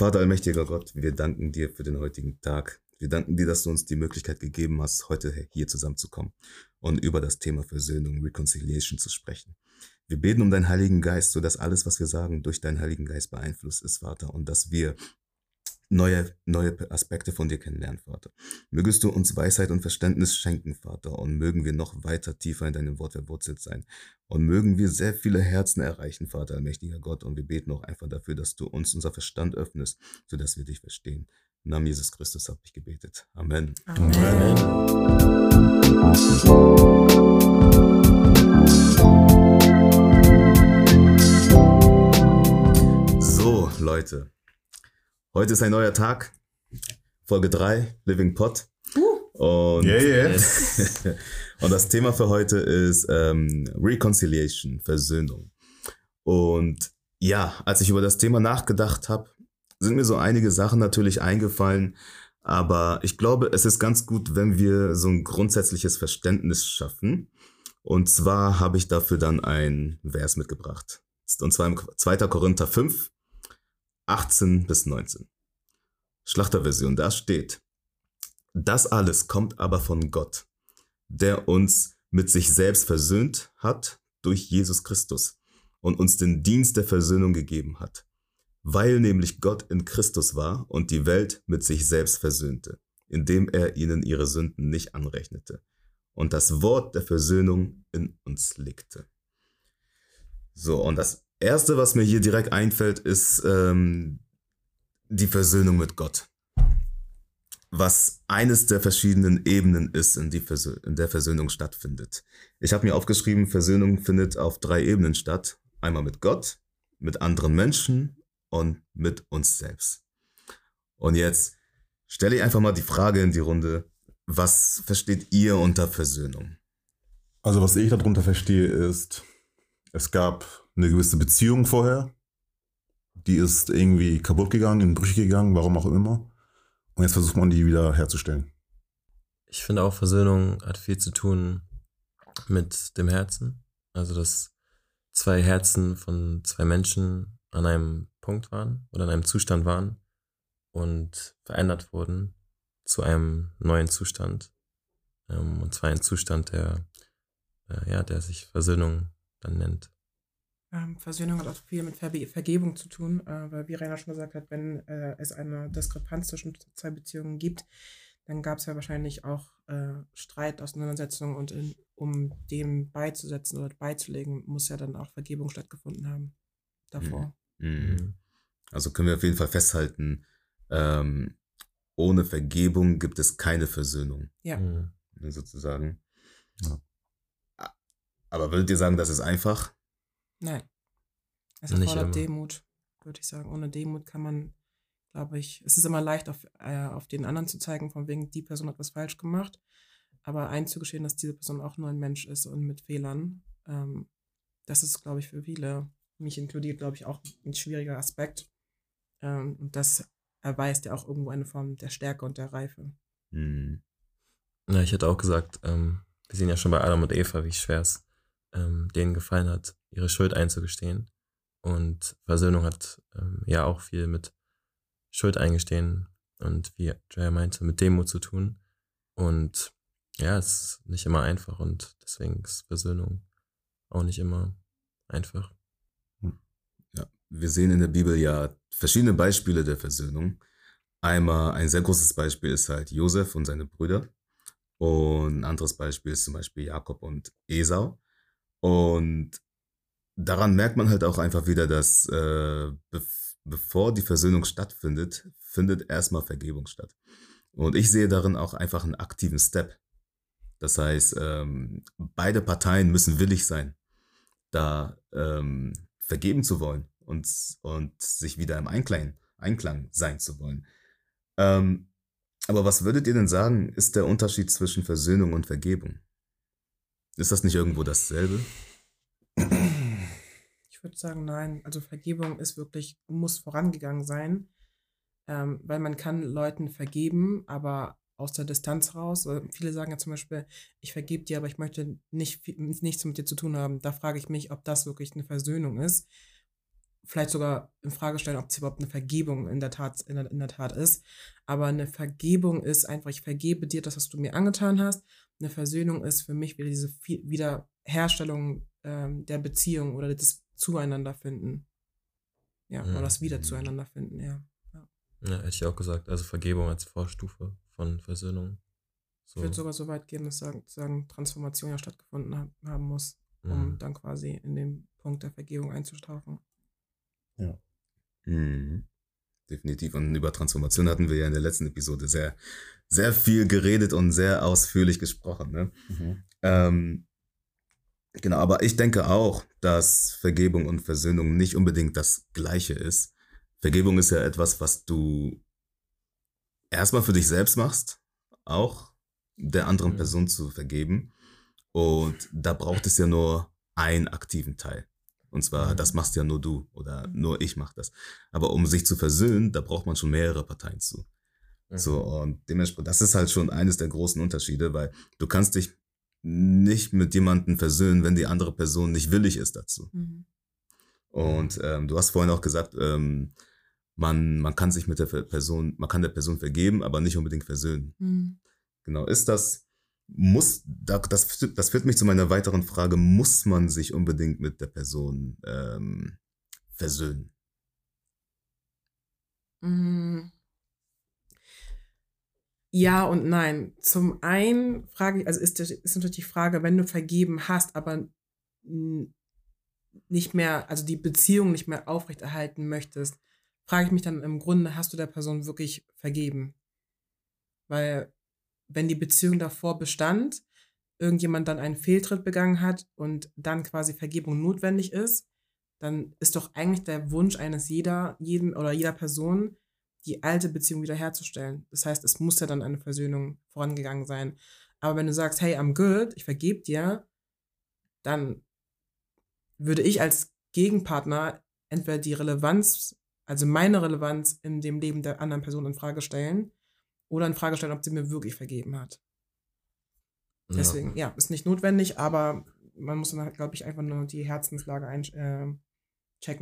Vater allmächtiger Gott, wir danken dir für den heutigen Tag. Wir danken dir, dass du uns die Möglichkeit gegeben hast, heute hier zusammenzukommen und über das Thema Versöhnung, Reconciliation zu sprechen. Wir beten um deinen Heiligen Geist, so dass alles, was wir sagen, durch deinen Heiligen Geist beeinflusst ist, Vater, und dass wir neue, neue Aspekte von dir kennenlernen, Vater. Mögest du uns Weisheit und Verständnis schenken, Vater, und mögen wir noch weiter tiefer in deinem Wort verwurzelt sein. Und mögen wir sehr viele Herzen erreichen, Vater, allmächtiger Gott. Und wir beten auch einfach dafür, dass du uns unser Verstand öffnest, sodass wir dich verstehen. Im Namen Jesus Christus habe ich gebetet. Amen. Amen. So, Leute. Heute ist ein neuer Tag. Folge 3, Living Pot. Und, yeah, yeah. und das Thema für heute ist ähm, Reconciliation, Versöhnung. Und ja, als ich über das Thema nachgedacht habe, sind mir so einige Sachen natürlich eingefallen. Aber ich glaube, es ist ganz gut, wenn wir so ein grundsätzliches Verständnis schaffen. Und zwar habe ich dafür dann ein Vers mitgebracht. Und zwar im 2. Korinther 5, 18 bis 19. Schlachterversion, da steht, das alles kommt aber von Gott, der uns mit sich selbst versöhnt hat durch Jesus Christus und uns den Dienst der Versöhnung gegeben hat, weil nämlich Gott in Christus war und die Welt mit sich selbst versöhnte, indem er ihnen ihre Sünden nicht anrechnete und das Wort der Versöhnung in uns legte. So, und das Erste, was mir hier direkt einfällt, ist ähm, die Versöhnung mit Gott. Was eines der verschiedenen Ebenen ist, in, die Versö in der Versöhnung stattfindet. Ich habe mir aufgeschrieben, Versöhnung findet auf drei Ebenen statt. Einmal mit Gott, mit anderen Menschen und mit uns selbst. Und jetzt stelle ich einfach mal die Frage in die Runde, was versteht ihr unter Versöhnung? Also was ich darunter verstehe ist, es gab eine gewisse Beziehung vorher, die ist irgendwie kaputt gegangen, in Brüche gegangen, warum auch immer. Und jetzt versucht man die wieder herzustellen. Ich finde auch, Versöhnung hat viel zu tun mit dem Herzen. Also, dass zwei Herzen von zwei Menschen an einem Punkt waren oder in einem Zustand waren und verändert wurden zu einem neuen Zustand. Ähm, und zwar ein Zustand, der, äh, ja, der sich Versöhnung dann nennt. Ähm, Versöhnung hat auch viel mit Ver Vergebung zu tun, äh, weil wie Rainer schon gesagt hat, wenn äh, es eine Diskrepanz zwischen zwei Beziehungen gibt, dann gab es ja wahrscheinlich auch äh, Streit, Auseinandersetzungen und in, um dem beizusetzen oder beizulegen, muss ja dann auch Vergebung stattgefunden haben davor. Mhm. Mhm. Also können wir auf jeden Fall festhalten, ähm, ohne Vergebung gibt es keine Versöhnung. Ja. Mhm. Sozusagen. Ja. Aber würdet ihr sagen, das ist einfach? Nein. Es erfordert Demut, würde ich sagen. Ohne Demut kann man, glaube ich, es ist immer leicht, auf, äh, auf den anderen zu zeigen, von wegen, die Person hat was falsch gemacht. Aber einzugestehen, dass diese Person auch nur ein Mensch ist und mit Fehlern, ähm, das ist, glaube ich, für viele, mich inkludiert, glaube ich, auch ein schwieriger Aspekt. Ähm, und das erweist ja auch irgendwo eine Form der Stärke und der Reife. Mhm. Ja, ich hätte auch gesagt, ähm, wir sehen ja schon bei Adam und Eva, wie schwer es ähm, denen gefallen hat, ihre Schuld einzugestehen. Und Versöhnung hat ähm, ja auch viel mit Schuld eingestehen und wie Jaya meinte, mit Demut zu tun. Und ja, es ist nicht immer einfach und deswegen ist Versöhnung auch nicht immer einfach. Hm. Ja, wir sehen in der Bibel ja verschiedene Beispiele der Versöhnung. Einmal ein sehr großes Beispiel ist halt Josef und seine Brüder. Und ein anderes Beispiel ist zum Beispiel Jakob und Esau. Und daran merkt man halt auch einfach wieder, dass äh, bev bevor die Versöhnung stattfindet, findet erstmal Vergebung statt. Und ich sehe darin auch einfach einen aktiven Step. Das heißt, ähm, beide Parteien müssen willig sein, da ähm, vergeben zu wollen und, und sich wieder im Einklang, Einklang sein zu wollen. Ähm, aber was würdet ihr denn sagen, ist der Unterschied zwischen Versöhnung und Vergebung? Ist das nicht irgendwo dasselbe? Ich würde sagen, nein. Also Vergebung ist wirklich, muss vorangegangen sein. Ähm, weil man kann Leuten vergeben, aber aus der Distanz raus. Viele sagen ja zum Beispiel, ich vergebe dir, aber ich möchte nicht, nichts mit dir zu tun haben. Da frage ich mich, ob das wirklich eine Versöhnung ist. Vielleicht sogar in Frage stellen, ob es überhaupt eine Vergebung in der Tat, in der, in der Tat ist. Aber eine Vergebung ist einfach, ich vergebe dir das, was du mir angetan hast. Eine Versöhnung ist für mich wieder diese Wiederherstellung ähm, der Beziehung oder das Zueinander finden. Ja, mhm. oder das Wieder zueinander finden, ja. ja. Ja, hätte ich auch gesagt. Also Vergebung als Vorstufe von Versöhnung. So. Ich würde sogar so weit gehen, dass sagen, sagen Transformation ja stattgefunden haben muss, um mhm. dann quasi in den Punkt der Vergebung einzutauchen. Ja. Mhm. Definitiv. Und über Transformation hatten wir ja in der letzten Episode sehr, sehr viel geredet und sehr ausführlich gesprochen. Ne? Mhm. Ähm, genau, aber ich denke auch, dass Vergebung und Versöhnung nicht unbedingt das Gleiche ist. Vergebung ist ja etwas, was du erstmal für dich selbst machst, auch der anderen mhm. Person zu vergeben. Und da braucht es ja nur einen aktiven Teil. Und zwar, das machst ja nur du oder nur ich mach das. Aber um sich zu versöhnen, da braucht man schon mehrere Parteien zu. Mhm. So, und dementsprechend, das ist halt schon eines der großen Unterschiede, weil du kannst dich nicht mit jemandem versöhnen, wenn die andere Person nicht willig ist dazu. Mhm. Und ähm, du hast vorhin auch gesagt, ähm, man, man kann sich mit der Person, man kann der Person vergeben, aber nicht unbedingt versöhnen. Mhm. Genau, ist das, muss, das, das führt mich zu meiner weiteren Frage, muss man sich unbedingt mit der Person ähm, versöhnen? Mm. Ja und nein. Zum einen frage ich, also ist, ist natürlich die Frage, wenn du vergeben hast, aber nicht mehr, also die Beziehung nicht mehr aufrechterhalten möchtest, frage ich mich dann im Grunde, hast du der Person wirklich vergeben? Weil wenn die Beziehung davor bestand, irgendjemand dann einen Fehltritt begangen hat und dann quasi Vergebung notwendig ist, dann ist doch eigentlich der Wunsch eines jeder, jeden oder jeder Person, die alte Beziehung wiederherzustellen. Das heißt, es muss ja dann eine Versöhnung vorangegangen sein. Aber wenn du sagst, hey, I'm good, ich vergebe dir, dann würde ich als Gegenpartner entweder die Relevanz, also meine Relevanz in dem Leben der anderen Person in Frage stellen oder in Frage stellen, ob sie mir wirklich vergeben hat. Deswegen, ja, ja ist nicht notwendig, aber man muss dann, halt, glaube ich, einfach nur die Herzenslage einchecken.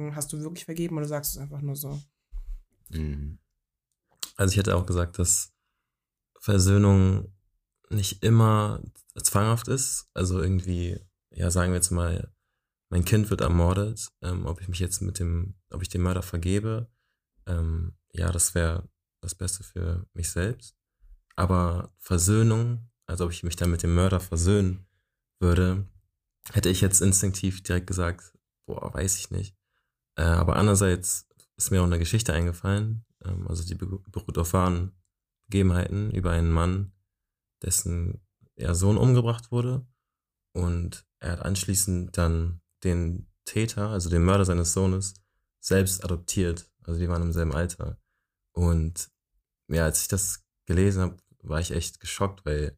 Äh, Hast du wirklich vergeben oder sagst du es einfach nur so? Mhm. Also ich hätte auch gesagt, dass Versöhnung nicht immer zwanghaft ist. Also irgendwie, ja, sagen wir jetzt mal, mein Kind wird ermordet, ähm, ob ich mich jetzt mit dem, ob ich dem Mörder vergebe, ähm, ja, das wäre das Beste für mich selbst. Aber Versöhnung, also ob ich mich dann mit dem Mörder versöhnen würde, hätte ich jetzt instinktiv direkt gesagt, boah, weiß ich nicht. Äh, aber andererseits ist mir auch eine Geschichte eingefallen, ähm, also die beruht auf wahren Begebenheiten über einen Mann, dessen ja, Sohn umgebracht wurde. Und er hat anschließend dann den Täter, also den Mörder seines Sohnes, selbst adoptiert. Also die waren im selben Alter. Und ja, als ich das gelesen habe, war ich echt geschockt, weil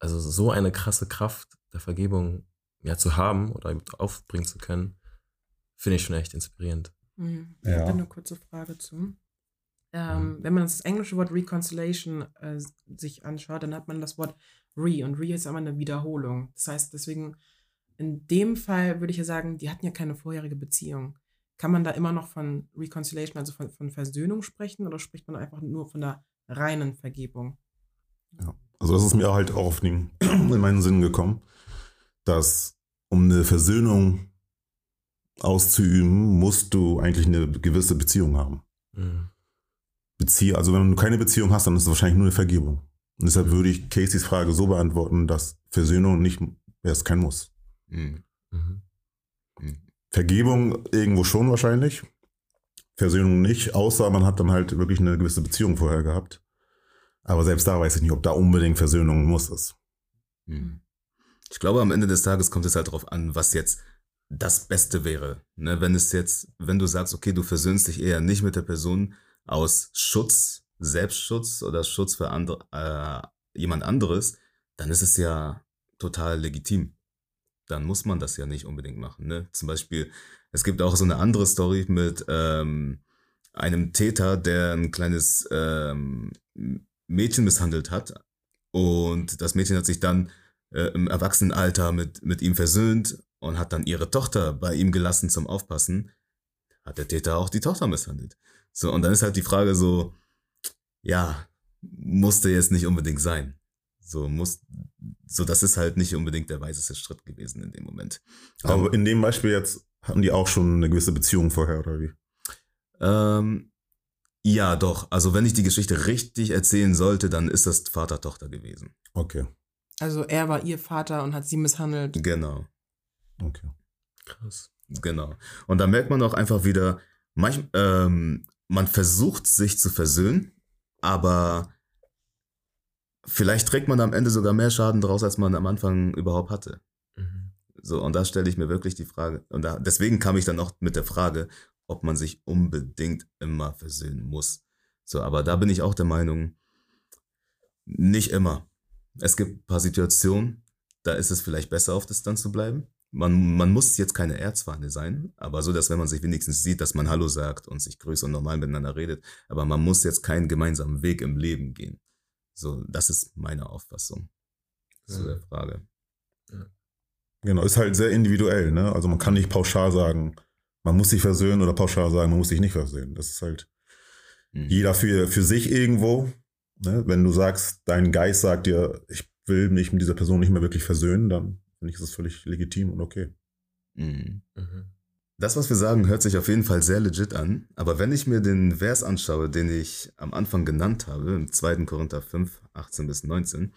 also so eine krasse Kraft der Vergebung ja zu haben oder aufbringen zu können, finde ich schon echt inspirierend. Mhm. Ja. Ich habe eine kurze Frage zu. Ähm, mhm. Wenn man das englische Wort Reconciliation äh, sich anschaut, dann hat man das Wort Re und Re ist immer eine Wiederholung. Das heißt, deswegen in dem Fall würde ich ja sagen, die hatten ja keine vorherige Beziehung. Kann man da immer noch von Reconciliation, also von, von Versöhnung sprechen oder spricht man einfach nur von der reinen Vergebung? Ja, also das ist mir halt auch auf den, in meinen Sinn gekommen, dass um eine Versöhnung auszuüben, musst du eigentlich eine gewisse Beziehung haben. Mhm. Bezie also wenn du keine Beziehung hast, dann ist es wahrscheinlich nur eine Vergebung. Und deshalb würde ich Caseys Frage so beantworten, dass Versöhnung nicht, ja, ist kein Muss. Mhm. mhm. Vergebung irgendwo schon wahrscheinlich. Versöhnung nicht, außer man hat dann halt wirklich eine gewisse Beziehung vorher gehabt. Aber selbst da weiß ich nicht, ob da unbedingt Versöhnung muss ist. Hm. Ich glaube, am Ende des Tages kommt es halt darauf an, was jetzt das Beste wäre. Ne? Wenn es jetzt, wenn du sagst, okay, du versöhnst dich eher nicht mit der Person aus Schutz, Selbstschutz oder Schutz für andere, äh, jemand anderes, dann ist es ja total legitim dann muss man das ja nicht unbedingt machen. Ne? Zum Beispiel, es gibt auch so eine andere Story mit ähm, einem Täter, der ein kleines ähm, Mädchen misshandelt hat. Und das Mädchen hat sich dann äh, im Erwachsenenalter mit, mit ihm versöhnt und hat dann ihre Tochter bei ihm gelassen zum Aufpassen. hat der Täter auch die Tochter misshandelt. So, und dann ist halt die Frage so, ja, musste jetzt nicht unbedingt sein. So muss, so das ist halt nicht unbedingt der weiseste Schritt gewesen in dem Moment. Aber um, in dem Beispiel jetzt hatten die auch schon eine gewisse Beziehung vorher, oder wie? Ähm, ja, doch. Also wenn ich die Geschichte richtig erzählen sollte, dann ist das Vater-Tochter gewesen. Okay. Also er war ihr Vater und hat sie misshandelt. Genau. Okay. Krass. Genau. Und da merkt man auch einfach wieder, manch, ähm, man versucht sich zu versöhnen, aber vielleicht trägt man am Ende sogar mehr Schaden draus, als man am Anfang überhaupt hatte. Mhm. So, und da stelle ich mir wirklich die Frage, und da, deswegen kam ich dann auch mit der Frage, ob man sich unbedingt immer versöhnen muss. So, aber da bin ich auch der Meinung, nicht immer. Es gibt ein paar Situationen, da ist es vielleicht besser, auf Distanz zu bleiben. Man, man muss jetzt keine Erzfeinde sein, aber so, dass wenn man sich wenigstens sieht, dass man Hallo sagt und sich grüßt und normal miteinander redet. Aber man muss jetzt keinen gemeinsamen Weg im Leben gehen. So, das ist meine Auffassung zu der Frage. Genau, ist halt sehr individuell, ne? Also man kann nicht pauschal sagen, man muss sich versöhnen oder pauschal sagen, man muss sich nicht versöhnen. Das ist halt mhm. jeder für, für sich irgendwo. Ne? Wenn du sagst, dein Geist sagt dir, ich will mich mit dieser Person nicht mehr wirklich versöhnen, dann finde ich das völlig legitim und okay. Mhm. Mhm. Das, was wir sagen, hört sich auf jeden Fall sehr legit an. Aber wenn ich mir den Vers anschaue, den ich am Anfang genannt habe, im 2. Korinther 5, 18 bis 19,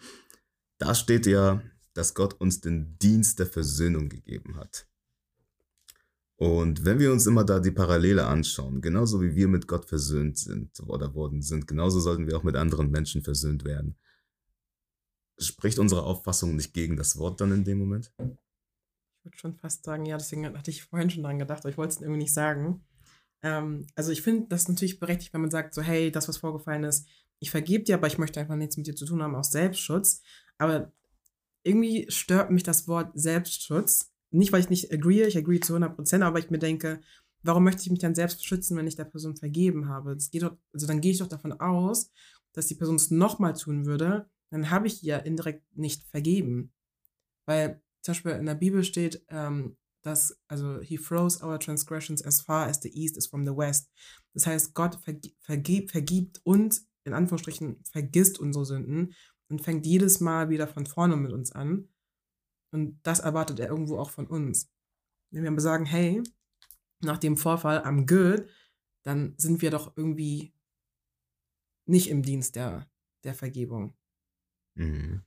da steht ja, dass Gott uns den Dienst der Versöhnung gegeben hat. Und wenn wir uns immer da die Parallele anschauen, genauso wie wir mit Gott versöhnt sind oder worden sind, genauso sollten wir auch mit anderen Menschen versöhnt werden. Spricht unsere Auffassung nicht gegen das Wort dann in dem Moment? Ich würde schon fast sagen, ja, deswegen hatte ich vorhin schon dran gedacht, aber ich wollte es irgendwie nicht sagen. Ähm, also ich finde das natürlich berechtigt, wenn man sagt, so, hey, das, was vorgefallen ist, ich vergebe dir, aber ich möchte einfach nichts mit dir zu tun haben aus Selbstschutz. Aber irgendwie stört mich das Wort Selbstschutz. Nicht, weil ich nicht agree, ich agree zu 100 Prozent, aber ich mir denke, warum möchte ich mich dann selbst schützen, wenn ich der Person vergeben habe? Das geht doch, also dann gehe ich doch davon aus, dass die Person es nochmal tun würde, dann habe ich ihr indirekt nicht vergeben. Weil zum Beispiel in der Bibel steht, ähm, dass, also, he throws our transgressions as far as the east is from the west. Das heißt, Gott vergi vergib, vergibt uns, in Anführungsstrichen, vergisst unsere Sünden und fängt jedes Mal wieder von vorne mit uns an. Und das erwartet er irgendwo auch von uns. Wenn wir aber sagen, hey, nach dem Vorfall, I'm good, dann sind wir doch irgendwie nicht im Dienst der, der Vergebung. Mhm.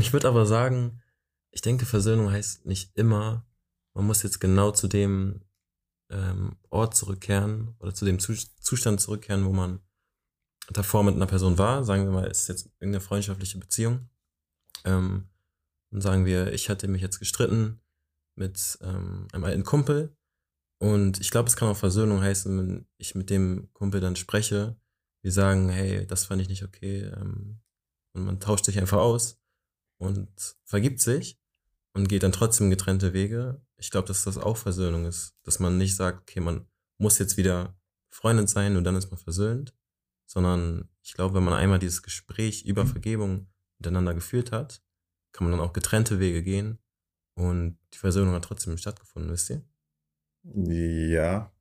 Ich würde aber sagen, ich denke, Versöhnung heißt nicht immer, man muss jetzt genau zu dem ähm, Ort zurückkehren oder zu dem Zustand zurückkehren, wo man davor mit einer Person war. Sagen wir mal, es ist jetzt irgendeine freundschaftliche Beziehung. Ähm, und sagen wir, ich hatte mich jetzt gestritten mit ähm, einem alten Kumpel. Und ich glaube, es kann auch Versöhnung heißen, wenn ich mit dem Kumpel dann spreche. Wir sagen, hey, das fand ich nicht okay. Ähm, und man tauscht sich einfach aus und vergibt sich und geht dann trotzdem getrennte Wege. Ich glaube, dass das auch Versöhnung ist. Dass man nicht sagt, okay, man muss jetzt wieder Freundin sein und dann ist man versöhnt, sondern ich glaube, wenn man einmal dieses Gespräch über mhm. Vergebung miteinander geführt hat, kann man dann auch getrennte Wege gehen und die Versöhnung hat trotzdem stattgefunden, wisst ihr? Ja.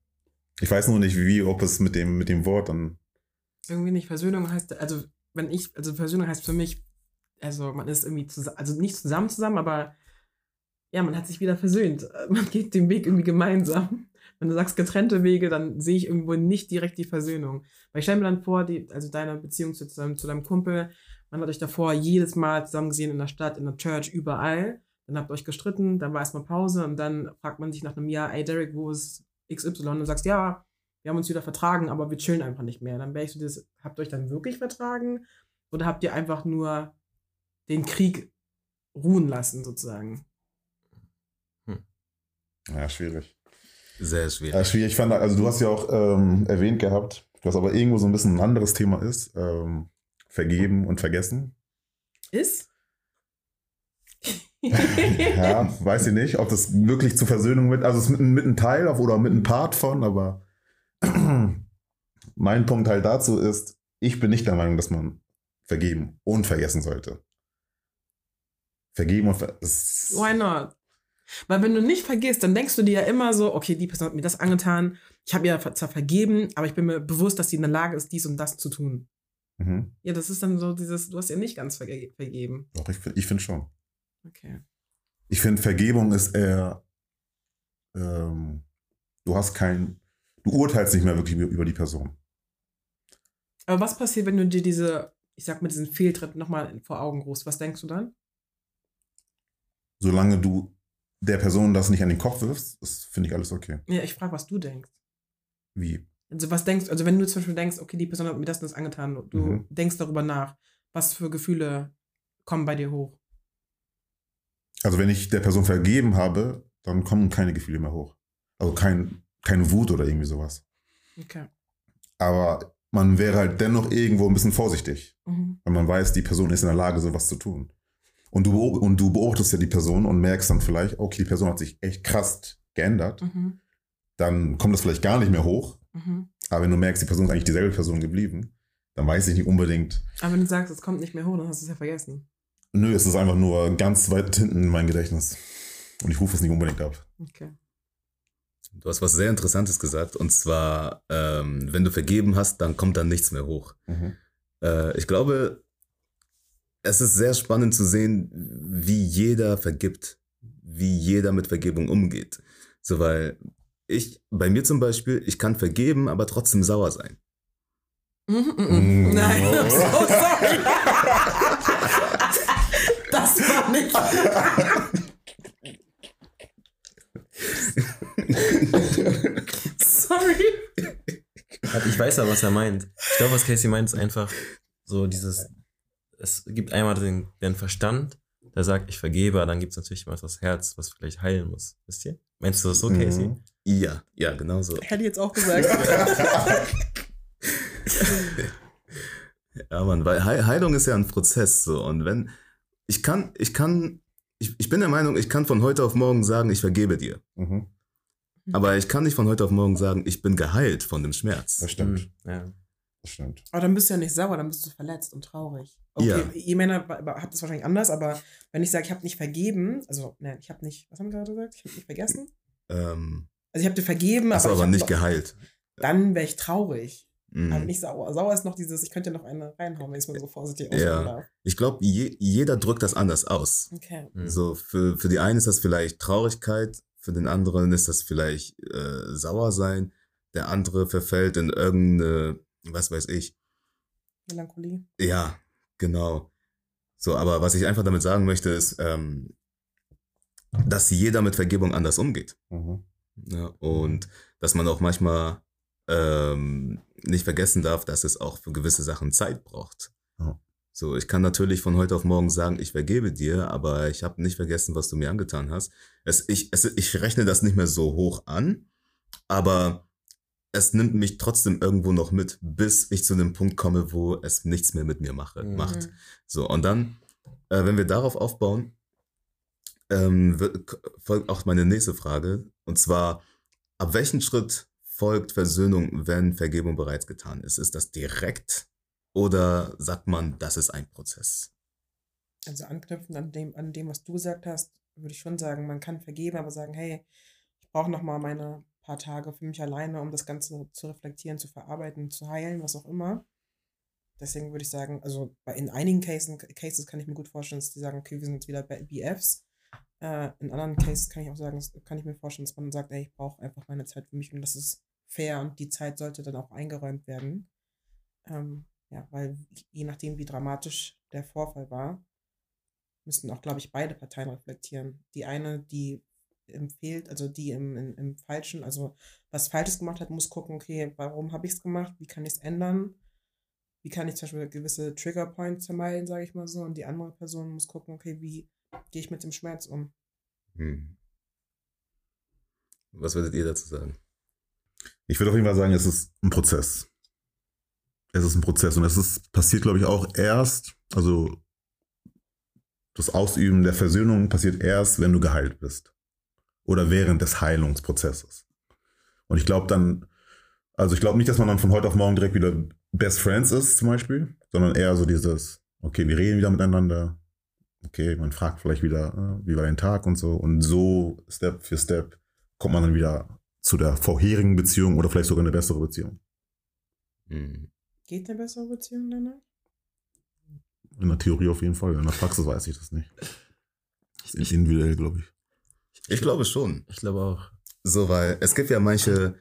Ich weiß nur nicht, wie, ob es mit dem, mit dem Wort dann. Irgendwie nicht. Versöhnung heißt, also, wenn ich, also Versöhnung heißt für mich, also man ist irgendwie zusammen, also nicht zusammen zusammen, aber ja, man hat sich wieder versöhnt. Man geht den Weg irgendwie gemeinsam. Wenn du sagst getrennte Wege, dann sehe ich irgendwo nicht direkt die Versöhnung. Weil ich stelle mir dann vor, die, also deine Beziehung zu, zu deinem Kumpel, man hat euch davor jedes Mal zusammen gesehen in der Stadt, in der Church, überall. Dann habt ihr euch gestritten, dann war erstmal Pause und dann fragt man sich nach einem Jahr, ey Derek, wo ist XY? Und du sagst, ja, wir haben uns wieder vertragen, aber wir chillen einfach nicht mehr. Dann wäre ich so, das, habt ihr euch dann wirklich vertragen? Oder habt ihr einfach nur den Krieg ruhen lassen, sozusagen? Ja, schwierig. Sehr schwierig. Ja, schwierig. Ich fand, also du hast ja auch ähm, erwähnt gehabt, was aber irgendwo so ein bisschen ein anderes Thema ist. Ähm, vergeben und vergessen. Ist? ja, weiß ich nicht, ob das wirklich zur Versöhnung mit, also es ist mit, mit einem Teil oder mit einem Part von, aber mein Punkt halt dazu ist, ich bin nicht der Meinung, dass man vergeben und vergessen sollte. Vergeben und vergessen. Why not? Weil wenn du nicht vergisst, dann denkst du dir ja immer so, okay, die Person hat mir das angetan, ich habe ihr zwar vergeben, aber ich bin mir bewusst, dass sie in der Lage ist, dies und das zu tun. Mhm. Ja, das ist dann so dieses, du hast ihr nicht ganz verge vergeben. Doch, ich, ich finde schon. Okay. Ich finde, Vergebung ist eher, ähm, du hast kein, du urteilst nicht mehr wirklich über die Person. Aber was passiert, wenn du dir diese, ich sag mal, diesen Fehltritt nochmal vor Augen rufst? Was denkst du dann? Solange du der Person das nicht an den Kopf wirfst, finde ich alles okay. Ja, ich frage, was du denkst. Wie? Also was denkst, also wenn du zum Beispiel denkst, okay, die Person hat mir das und das angetan, du mhm. denkst darüber nach, was für Gefühle kommen bei dir hoch? Also wenn ich der Person vergeben habe, dann kommen keine Gefühle mehr hoch. Also kein, keine Wut oder irgendwie sowas. Okay. Aber man wäre halt dennoch irgendwo ein bisschen vorsichtig, mhm. weil man weiß, die Person ist in der Lage, sowas zu tun. Und du, und du beobachtest ja die Person und merkst dann vielleicht, okay, die Person hat sich echt krass geändert. Mhm. Dann kommt das vielleicht gar nicht mehr hoch. Mhm. Aber wenn du merkst, die Person ist eigentlich dieselbe Person geblieben, dann weiß ich nicht unbedingt. Aber wenn du sagst, es kommt nicht mehr hoch, dann hast du es ja vergessen. Nö, es ist einfach nur ganz weit hinten in mein Gedächtnis. Und ich rufe es nicht unbedingt ab. Okay. Du hast was sehr Interessantes gesagt. Und zwar, ähm, wenn du vergeben hast, dann kommt dann nichts mehr hoch. Mhm. Äh, ich glaube, es ist sehr spannend zu sehen, wie jeder vergibt, wie jeder mit Vergebung umgeht. So, weil ich, bei mir zum Beispiel, ich kann vergeben, aber trotzdem sauer sein. Mm, mm, mm. Nein, I'm so sorry. das war nicht. sorry. Ich weiß ja, was er meint. Ich glaube, was Casey meint, ist einfach so dieses, es gibt einmal den, den Verstand, der sagt, ich vergebe, dann gibt es natürlich immer das Herz, was vielleicht heilen muss. Wisst ihr? Meinst du das so, Casey? Mhm. Ja, ja, genau so. Hätte ich jetzt auch gesagt. ja, Mann, weil Heilung ist ja ein Prozess so. Und wenn, ich kann, ich kann, ich, ich bin der Meinung, ich kann von heute auf morgen sagen, ich vergebe dir. Mhm. Aber ich kann nicht von heute auf morgen sagen, ich bin geheilt von dem Schmerz. Das stimmt. Mhm. Ja. Das stimmt. Aber dann bist du ja nicht sauer, dann bist du verletzt und traurig. Okay, ja. ihr Männer habt das wahrscheinlich anders, aber wenn ich sage, ich habe nicht vergeben, also, nein, ich habe nicht, was haben wir gerade gesagt? Ich habe nicht vergessen. Ähm, also ich habe dir vergeben, aber, aber nicht geheilt. Dann wäre ich traurig. Mhm. Aber nicht sauer. Sauer ist noch dieses, ich könnte noch eine reinhauen, wenn ich es mal so vorsichtig ausdrücken ja. Ich glaube, je, jeder drückt das anders aus. Okay. Mhm. So, für, für die einen ist das vielleicht Traurigkeit, für den anderen ist das vielleicht äh, sauer sein, der andere verfällt in irgendeine, was weiß ich. Melancholie. Ja, genau. So, aber was ich einfach damit sagen möchte, ist, ähm, dass jeder mit Vergebung anders umgeht. Mhm. Ja, und dass man auch manchmal ähm, nicht vergessen darf, dass es auch für gewisse Sachen Zeit braucht. Ja. So, ich kann natürlich von heute auf morgen sagen, ich vergebe dir, aber ich habe nicht vergessen, was du mir angetan hast. Es, ich, es, ich rechne das nicht mehr so hoch an, aber es nimmt mich trotzdem irgendwo noch mit, bis ich zu dem Punkt komme, wo es nichts mehr mit mir mache, mhm. macht. So, und dann, äh, wenn wir darauf aufbauen, ähm, wird, folgt auch meine nächste Frage. Und zwar, ab welchem Schritt folgt Versöhnung, wenn Vergebung bereits getan ist? Ist das direkt oder sagt man, das ist ein Prozess? Also anknüpfend an dem, an dem, was du gesagt hast, würde ich schon sagen, man kann vergeben, aber sagen, hey, ich brauche noch mal meine paar Tage für mich alleine, um das Ganze zu reflektieren, zu verarbeiten, zu heilen, was auch immer. Deswegen würde ich sagen, also in einigen Cases, Cases kann ich mir gut vorstellen, dass die sagen, okay, wir sind jetzt wieder BFs. Äh, in anderen Cases kann ich auch sagen, kann ich mir vorstellen, dass man sagt, ey, ich brauche einfach meine Zeit für mich und das ist fair und die Zeit sollte dann auch eingeräumt werden. Ähm, ja, weil je nachdem, wie dramatisch der Vorfall war, müssten auch, glaube ich, beide Parteien reflektieren. Die eine, die empfiehlt, also die im, im, im Falschen, also was Falsches gemacht hat, muss gucken, okay, warum habe ich es gemacht, wie kann ich es ändern, wie kann ich zum Beispiel gewisse Trigger Points vermeiden, sage ich mal so, und die andere Person muss gucken, okay, wie gehe ich mit dem Schmerz um. Hm. Was würdet ihr dazu sagen? Ich würde auf jeden Fall sagen, es ist ein Prozess. Es ist ein Prozess und es ist, passiert, glaube ich, auch erst, also das Ausüben der Versöhnung passiert erst, wenn du geheilt bist. Oder während des Heilungsprozesses. Und ich glaube dann, also ich glaube nicht, dass man dann von heute auf morgen direkt wieder Best Friends ist, zum Beispiel, sondern eher so dieses, okay, wir reden wieder miteinander, okay, man fragt vielleicht wieder, äh, wie war dein Tag und so. Und so Step für Step kommt man dann wieder zu der vorherigen Beziehung oder vielleicht sogar eine bessere Beziehung. Mhm. Geht eine bessere Beziehung danach? In der Theorie auf jeden Fall. In der Praxis weiß ich das nicht. Das ist individuell, glaube ich. Ich glaube schon. Ich glaube auch. So, weil es gibt ja manche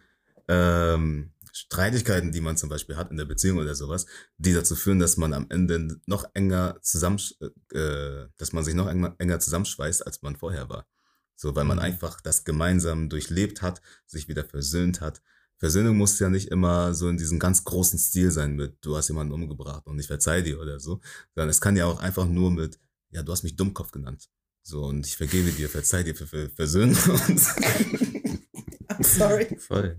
ähm, Streitigkeiten, die man zum Beispiel hat in der Beziehung oder sowas, die dazu führen, dass man am Ende noch enger zusammen, äh, dass man sich noch enger, enger zusammenschweißt, als man vorher war. So, weil man mhm. einfach das gemeinsam durchlebt hat, sich wieder versöhnt hat. Versöhnung muss ja nicht immer so in diesem ganz großen Stil sein mit, du hast jemanden umgebracht und ich verzeih dir oder so, sondern es kann ja auch einfach nur mit, ja, du hast mich Dummkopf genannt. So, und ich vergebe dir, verzeih dir für, für Versöhnung. I'm sorry. Voll.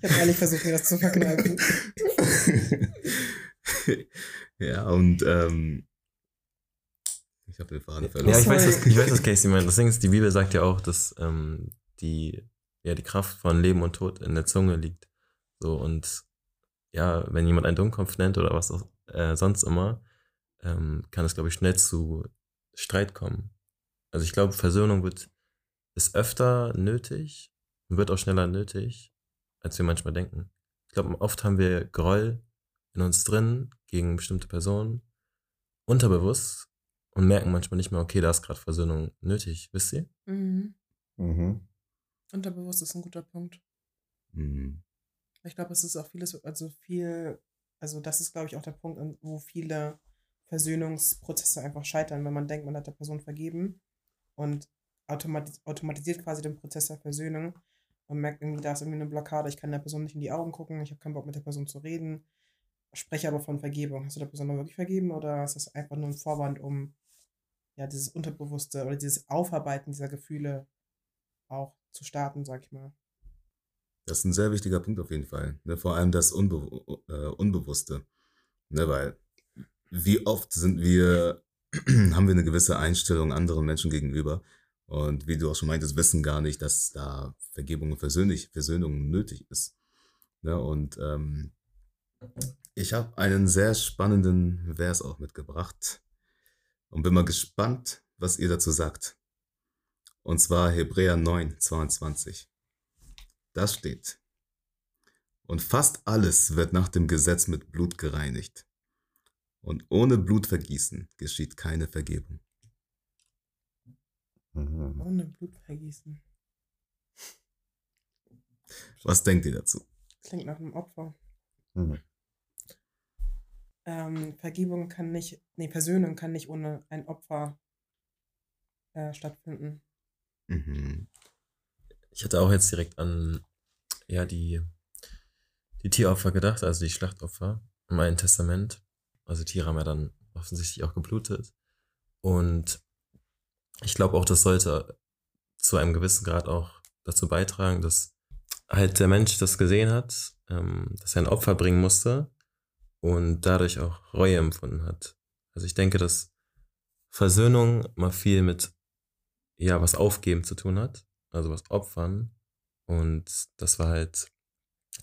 Ich habe ehrlich versucht, mir das zu verkneifen. ja, und ähm, ich habe den Faden verloren. Ja, ich weiß, dass, ich weiß, was Casey meint. Das Ding ist, die Bibel sagt ja auch, dass ähm, die, ja, die Kraft von Leben und Tod in der Zunge liegt. So, und ja, wenn jemand einen Dummkopf nennt oder was auch äh, sonst immer, ähm, kann es, glaube ich, schnell zu Streit kommen. Also ich glaube, Versöhnung wird, ist öfter nötig und wird auch schneller nötig, als wir manchmal denken. Ich glaube, oft haben wir Groll in uns drin gegen bestimmte Personen, unterbewusst und merken manchmal nicht mehr, okay, da ist gerade Versöhnung nötig, wisst ihr? Mhm. Mhm. Unterbewusst ist ein guter Punkt. Mhm. Ich glaube, es ist auch vieles, also viel, also das ist, glaube ich, auch der Punkt, wo viele Versöhnungsprozesse einfach scheitern, wenn man denkt, man hat der Person vergeben und automatis automatisiert quasi den Prozess der Versöhnung und merkt irgendwie, da ist irgendwie eine Blockade, ich kann der Person nicht in die Augen gucken, ich habe keinen Bock mit der Person zu reden, spreche aber von Vergebung. Hast du der Person wirklich vergeben oder ist das einfach nur ein Vorwand, um ja dieses Unterbewusste oder dieses Aufarbeiten dieser Gefühle auch zu starten, sag ich mal? Das ist ein sehr wichtiger Punkt auf jeden Fall. Ne? Vor allem das Unbe äh, Unbewusste. Ne? Weil wie oft sind wir, haben wir eine gewisse Einstellung anderen Menschen gegenüber. Und wie du auch schon meintest, wissen gar nicht, dass da Vergebung und Versöhnlich, Versöhnung nötig ist. Ne? Und ähm, ich habe einen sehr spannenden Vers auch mitgebracht und bin mal gespannt, was ihr dazu sagt. Und zwar Hebräer 9, 22. Da steht, und fast alles wird nach dem Gesetz mit Blut gereinigt. Und ohne Blutvergießen geschieht keine Vergebung. Mhm. Ohne Blutvergießen. Was denkt ihr dazu? Klingt nach einem Opfer. Mhm. Ähm, Vergebung kann nicht, nee, Versöhnung kann nicht ohne ein Opfer äh, stattfinden. Mhm. Ich hatte auch jetzt direkt an ja, die, die Tieropfer gedacht, also die Schlachtopfer im Alten Testament. Also Tiere haben ja dann offensichtlich auch geblutet. Und ich glaube auch, das sollte zu einem gewissen Grad auch dazu beitragen, dass halt der Mensch das gesehen hat, ähm, dass er ein Opfer bringen musste und dadurch auch Reue empfunden hat. Also ich denke, dass Versöhnung mal viel mit ja was aufgeben zu tun hat, also was opfern und das war halt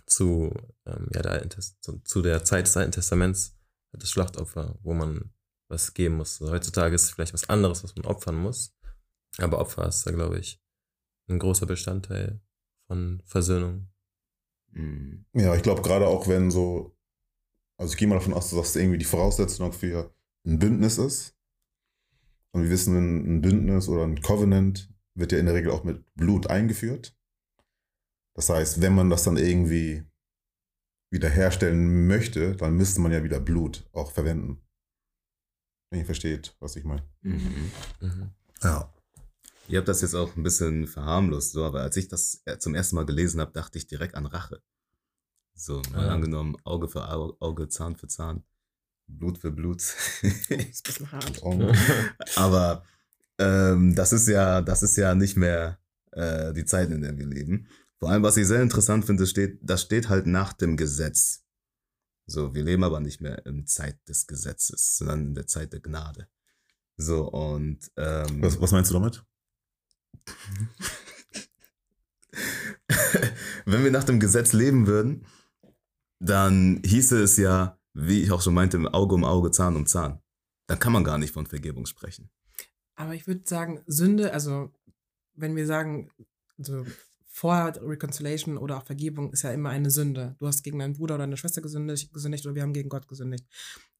zu ähm, ja der zu, zu der Zeit des Alten Testaments das Schlachtopfer, wo man was geben muss. Also heutzutage ist es vielleicht was anderes, was man opfern muss. Aber Opfer ist da, glaube ich, ein großer Bestandteil von Versöhnung. Mhm. Ja, ich glaube gerade auch, wenn so, also ich gehe mal davon aus, dass das irgendwie die Voraussetzung für ein Bündnis ist. Und wir wissen, ein Bündnis oder ein Covenant wird ja in der Regel auch mit Blut eingeführt. Das heißt, wenn man das dann irgendwie wiederherstellen möchte, dann müsste man ja wieder Blut auch verwenden. Wenn ihr versteht, was ich meine. Mhm. Mhm. Ja. Ihr habt das jetzt auch ein bisschen verharmlost, so, aber als ich das zum ersten Mal gelesen habe, dachte ich direkt an Rache. So, mal ja. angenommen, Auge für Auge, Zahn für Zahn, Blut für Blut. das ist ein bisschen hart. aber ähm, das ist ja, das ist ja nicht mehr äh, die Zeit, in der wir leben. Vor allem, was ich sehr interessant finde, steht, das steht halt nach dem Gesetz. So, wir leben aber nicht mehr in Zeit des Gesetzes, sondern in der Zeit der Gnade. So, und. Ähm, was, was meinst du damit? Wenn wir nach dem Gesetz leben würden, dann hieße es ja, wie ich auch schon meinte, Auge um Auge, Zahn um Zahn. Dann kann man gar nicht von Vergebung sprechen. Aber ich würde sagen, Sünde, also wenn wir sagen, also vor Reconciliation oder auch Vergebung ist ja immer eine Sünde. Du hast gegen deinen Bruder oder deine Schwester gesündigt, gesündigt oder wir haben gegen Gott gesündigt.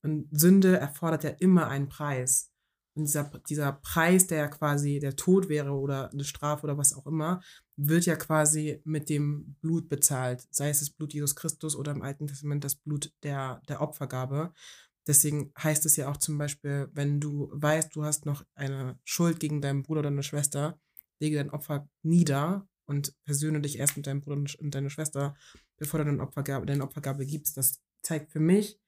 Und Sünde erfordert ja immer einen Preis. Und dieser, dieser Preis, der ja quasi der Tod wäre oder eine Strafe oder was auch immer, wird ja quasi mit dem Blut bezahlt. Sei es das Blut Jesus Christus oder im Alten Testament das Blut der, der Opfergabe. Deswegen heißt es ja auch zum Beispiel, wenn du weißt, du hast noch eine Schuld gegen deinen Bruder oder deine Schwester, lege dein Opfer nieder und versöhne dich erst mit deinem Bruder und deiner Schwester, bevor du deine Opfergabe, deine Opfergabe gibst. Das zeigt für mich,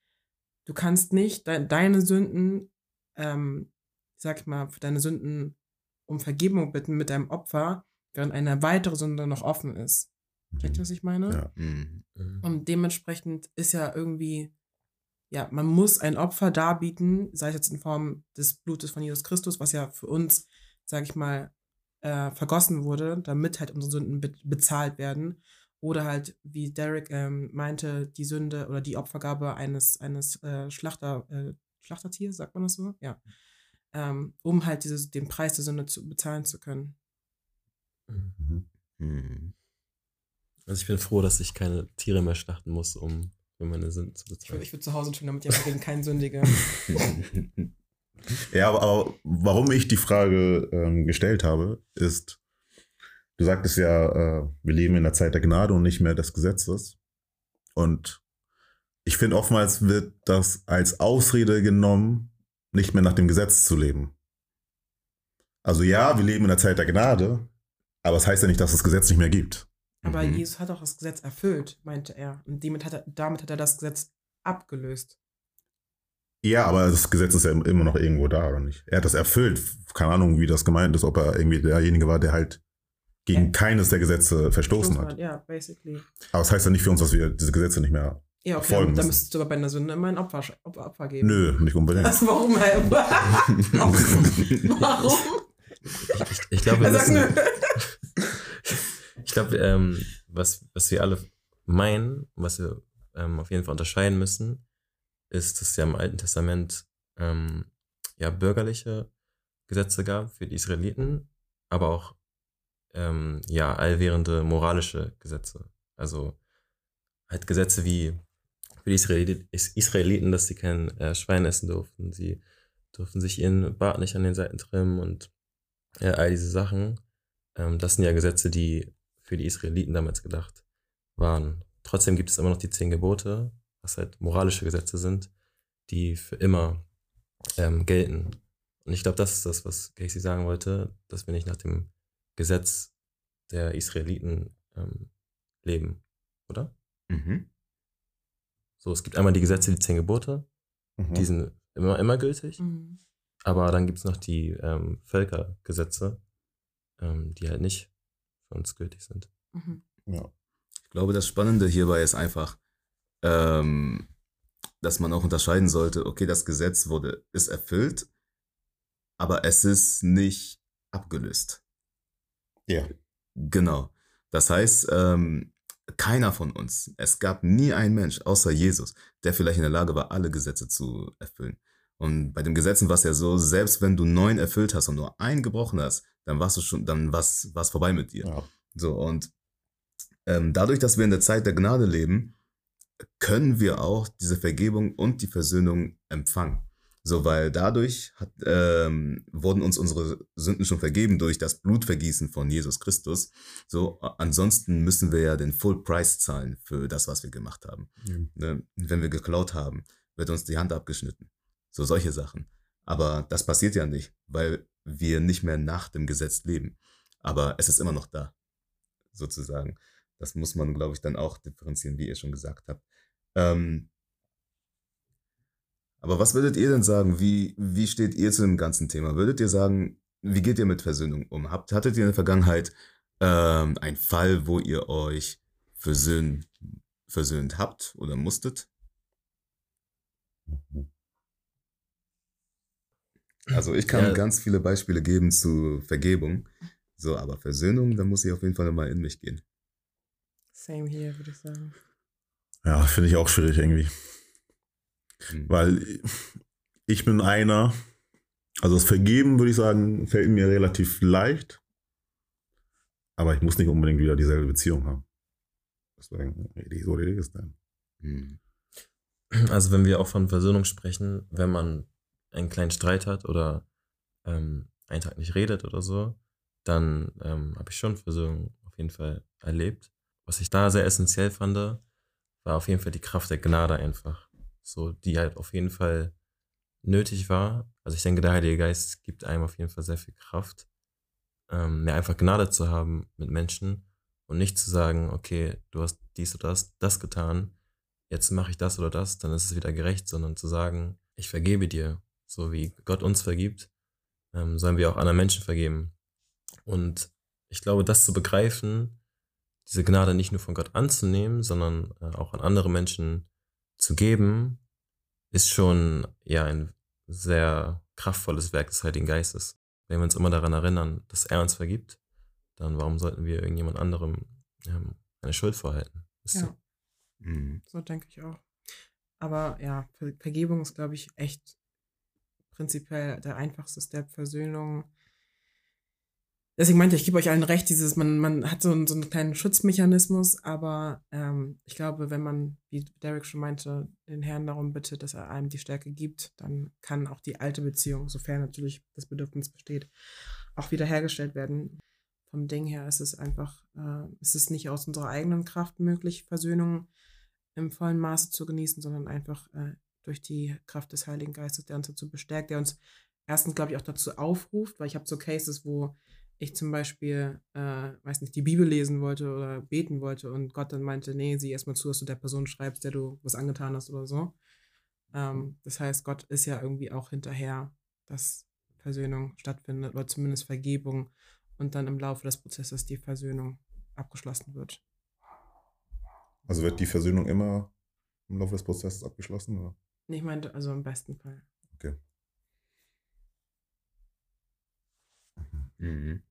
du kannst nicht de deine Sünden, ähm, sag ich mal, für deine Sünden um Vergebung bitten mit deinem Opfer, während eine weitere Sünde noch offen ist. Versteht ihr, was ich meine? Ja. Mhm. Und dementsprechend ist ja irgendwie, ja, man muss ein Opfer darbieten, sei es jetzt in Form des Blutes von Jesus Christus, was ja für uns, sag ich mal, äh, vergossen wurde, damit halt unsere Sünden be bezahlt werden. Oder halt, wie Derek ähm, meinte, die Sünde oder die Opfergabe eines, eines äh, Schlachter, äh, Schlachtertiers, sagt man das so? Ja. Ähm, um halt dieses, den Preis der Sünde zu bezahlen zu können. Mhm. Mhm. Also ich bin froh, dass ich keine Tiere mehr schlachten muss, um für meine Sünden zu bezahlen. Ich, ich würde zu Hause tun, damit ich keinen sündige. Ja, aber, aber warum ich die Frage ähm, gestellt habe, ist, du sagtest ja, äh, wir leben in der Zeit der Gnade und nicht mehr des Gesetzes. Und ich finde, oftmals wird das als Ausrede genommen, nicht mehr nach dem Gesetz zu leben. Also ja, wir leben in der Zeit der Gnade, aber es das heißt ja nicht, dass es das Gesetz nicht mehr gibt. Aber mhm. Jesus hat auch das Gesetz erfüllt, meinte er. Und damit hat er, damit hat er das Gesetz abgelöst. Ja, aber das Gesetz ist ja immer noch irgendwo da, oder nicht? Er hat das erfüllt. Keine Ahnung, wie das gemeint ist, ob er irgendwie derjenige war, der halt gegen ja. keines der Gesetze verstoßen hat. Ja, basically. Aber das heißt ja nicht für uns, dass wir diese Gesetze nicht mehr ja, okay, folgen dann müsstest du aber bei einer Sünde immer ein Opfer, Opfer geben. Nö, nicht unbedingt. Was, warum? warum? Ich, ich, ich glaube, wir müssen, glaube, ähm, was, was wir alle meinen, was wir ähm, auf jeden Fall unterscheiden müssen, ist, dass es ja im Alten Testament ähm, ja bürgerliche Gesetze gab für die Israeliten, aber auch ähm, ja allwährende moralische Gesetze. Also halt Gesetze wie für die Israeliten, dass sie kein äh, Schwein essen durften, sie durften sich ihren Bart nicht an den Seiten trimmen und äh, all diese Sachen. Ähm, das sind ja Gesetze, die für die Israeliten damals gedacht waren. Trotzdem gibt es immer noch die zehn Gebote, was halt moralische Gesetze sind, die für immer ähm, gelten. Und ich glaube, das ist das, was Casey sagen wollte, dass wir nicht nach dem Gesetz der Israeliten ähm, leben, oder? Mhm. So, es gibt einmal die Gesetze, die zehn Gebote, mhm. die sind immer, immer gültig. Mhm. Aber dann gibt es noch die ähm, Völkergesetze, ähm, die halt nicht uns gültig sind. Mhm. Ja. Ich glaube, das Spannende hierbei ist einfach, ähm, dass man auch unterscheiden sollte, okay, das Gesetz wurde, ist erfüllt, aber es ist nicht abgelöst. Ja. Genau. Das heißt, ähm, keiner von uns, es gab nie einen Mensch außer Jesus, der vielleicht in der Lage war, alle Gesetze zu erfüllen. Und bei den Gesetzen war es ja so, selbst wenn du neun erfüllt hast und nur einen gebrochen hast, dann warst du schon, dann war es vorbei mit dir. Ja. So, und ähm, dadurch, dass wir in der Zeit der Gnade leben, können wir auch diese Vergebung und die Versöhnung empfangen. So, weil dadurch hat, ähm, wurden uns unsere Sünden schon vergeben durch das Blutvergießen von Jesus Christus. So, ansonsten müssen wir ja den Full Price zahlen für das, was wir gemacht haben. Mhm. Wenn wir geklaut haben, wird uns die Hand abgeschnitten. So solche Sachen. Aber das passiert ja nicht, weil wir nicht mehr nach dem Gesetz leben. Aber es ist immer noch da, sozusagen. Das muss man, glaube ich, dann auch differenzieren, wie ihr schon gesagt habt. Ähm, aber was würdet ihr denn sagen? Wie, wie steht ihr zu dem ganzen Thema? Würdet ihr sagen, wie geht ihr mit Versöhnung um? Habt, hattet ihr in der Vergangenheit ähm, einen Fall, wo ihr euch versöhnt, versöhnt habt oder musstet? Also ich kann ja. ganz viele Beispiele geben zu Vergebung. So, aber Versöhnung, da muss ich auf jeden Fall nochmal in mich gehen. Same hier, würde ich sagen. Ja, finde ich auch schwierig irgendwie. Mhm. Weil ich bin einer, also das Vergeben, würde ich sagen, fällt mir relativ leicht. Aber ich muss nicht unbedingt wieder dieselbe Beziehung haben. Deswegen so rede ich es dann. Mhm. Also wenn wir auch von Versöhnung sprechen, wenn man einen kleinen Streit hat oder ähm, einen Tag nicht redet oder so, dann ähm, habe ich schon Versöhnung auf jeden Fall erlebt. Was ich da sehr essentiell fand, war auf jeden Fall die Kraft der Gnade einfach. So, die halt auf jeden Fall nötig war. Also ich denke, der Heilige Geist gibt einem auf jeden Fall sehr viel Kraft, ähm, mehr einfach Gnade zu haben mit Menschen und nicht zu sagen, okay, du hast dies oder das, das getan, jetzt mache ich das oder das, dann ist es wieder gerecht, sondern zu sagen, ich vergebe dir, so wie Gott uns vergibt, ähm, sollen wir auch anderen Menschen vergeben. Und ich glaube, das zu begreifen, diese Gnade nicht nur von Gott anzunehmen, sondern äh, auch an andere Menschen zu geben, ist schon ja ein sehr kraftvolles Werk des Heiligen Geistes. Wenn wir uns immer daran erinnern, dass er uns vergibt, dann warum sollten wir irgendjemand anderem ähm, eine Schuld vorhalten? Ist ja. So, mhm. so denke ich auch. Aber ja, Ver Vergebung ist, glaube ich, echt prinzipiell der einfachste Step. Versöhnung deswegen meinte ich, ich gebe euch allen recht, dieses, man, man hat so einen, so einen kleinen Schutzmechanismus, aber ähm, ich glaube, wenn man, wie Derek schon meinte, den Herrn darum bittet, dass er einem die Stärke gibt, dann kann auch die alte Beziehung, sofern natürlich das Bedürfnis besteht, auch wiederhergestellt werden. Vom Ding her ist es einfach, äh, ist es nicht aus unserer eigenen Kraft möglich, Versöhnung im vollen Maße zu genießen, sondern einfach äh, durch die Kraft des Heiligen Geistes, der uns dazu bestärkt, der uns erstens, glaube ich, auch dazu aufruft, weil ich habe so Cases, wo ich zum Beispiel, äh, weiß nicht, die Bibel lesen wollte oder beten wollte und Gott dann meinte, nee, sieh erstmal zu, dass du der Person schreibst, der du was angetan hast oder so. Ähm, das heißt, Gott ist ja irgendwie auch hinterher, dass Versöhnung stattfindet oder zumindest Vergebung und dann im Laufe des Prozesses die Versöhnung abgeschlossen wird. Also wird die Versöhnung immer im Laufe des Prozesses abgeschlossen? Oder? Ich meinte also im besten Fall. Okay. Mhm.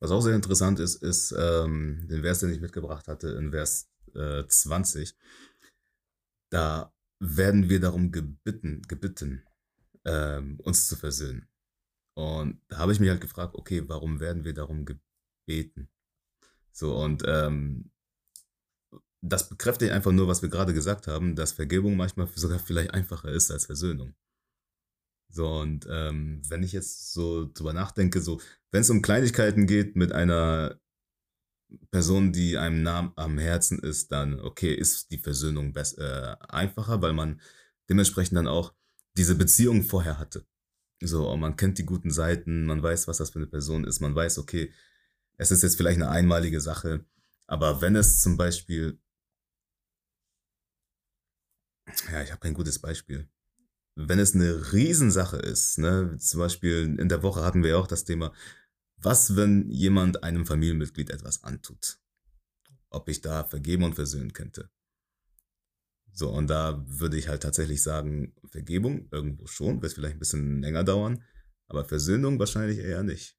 Was auch sehr interessant ist, ist ähm, den Vers, den ich mitgebracht hatte, in Vers äh, 20. Da werden wir darum gebitten, gebitten ähm, uns zu versöhnen. Und da habe ich mich halt gefragt, okay, warum werden wir darum gebeten? So, und ähm, das bekräftigt einfach nur, was wir gerade gesagt haben, dass Vergebung manchmal sogar vielleicht einfacher ist als Versöhnung. So, und ähm, wenn ich jetzt so drüber nachdenke, so, wenn es um Kleinigkeiten geht mit einer Person, die einem nah am Herzen ist, dann, okay, ist die Versöhnung besser, äh, einfacher, weil man dementsprechend dann auch diese Beziehung vorher hatte. So, und man kennt die guten Seiten, man weiß, was das für eine Person ist, man weiß, okay, es ist jetzt vielleicht eine einmalige Sache, aber wenn es zum Beispiel, ja, ich habe kein gutes Beispiel wenn es eine Riesensache ist, ne, zum Beispiel in der Woche hatten wir ja auch das Thema, was, wenn jemand einem Familienmitglied etwas antut? Ob ich da vergeben und versöhnen könnte. So, und da würde ich halt tatsächlich sagen, Vergebung irgendwo schon, wird vielleicht ein bisschen länger dauern, aber Versöhnung wahrscheinlich eher nicht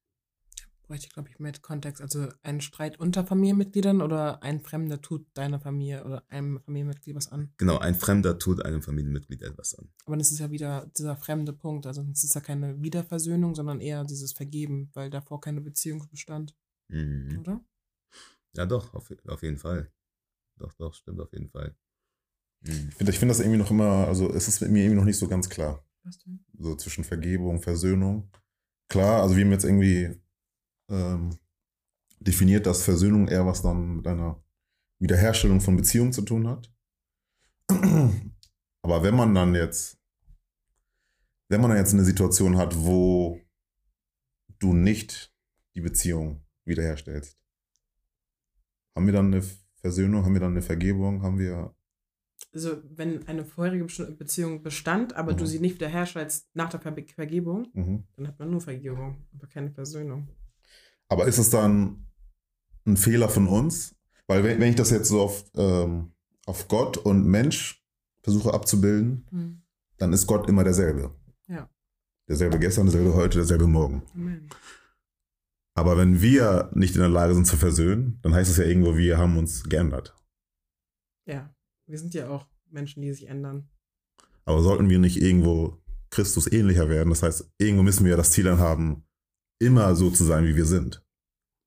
bräuchte ich, glaube ich, mit Kontext. Also ein Streit unter Familienmitgliedern oder ein Fremder tut deiner Familie oder einem Familienmitglied was an? Genau, ein Fremder tut einem Familienmitglied etwas an. Aber das ist ja wieder dieser fremde Punkt. Also es ist ja keine Wiederversöhnung, sondern eher dieses Vergeben, weil davor keine Beziehung bestand. Mhm. Oder? Ja, doch, auf, auf jeden Fall. Doch, doch, stimmt auf jeden Fall. Mhm. Ich finde ich find das irgendwie noch immer, also es ist mir irgendwie noch nicht so ganz klar. Was denn? So zwischen Vergebung, Versöhnung. Klar, also wir haben jetzt irgendwie ähm, definiert, dass Versöhnung eher was dann mit einer Wiederherstellung von Beziehungen zu tun hat. Aber wenn man dann jetzt, wenn man dann jetzt eine Situation hat, wo du nicht die Beziehung wiederherstellst, haben wir dann eine Versöhnung, haben wir dann eine Vergebung, haben wir also wenn eine vorherige Beziehung bestand, aber mhm. du sie nicht wiederherstellst nach der Ver Vergebung, mhm. dann hat man nur Vergebung, aber keine Versöhnung. Aber ist es dann ein Fehler von uns? Weil wenn, wenn ich das jetzt so auf, ähm, auf Gott und Mensch versuche abzubilden, mhm. dann ist Gott immer derselbe. Ja. Derselbe gestern, derselbe heute, derselbe morgen. Amen. Aber wenn wir nicht in der Lage sind zu versöhnen, dann heißt es ja irgendwo, wir haben uns geändert. Ja. Wir sind ja auch Menschen, die sich ändern. Aber sollten wir nicht irgendwo Christus ähnlicher werden? Das heißt, irgendwo müssen wir das Ziel dann haben, immer so zu sein, wie wir sind.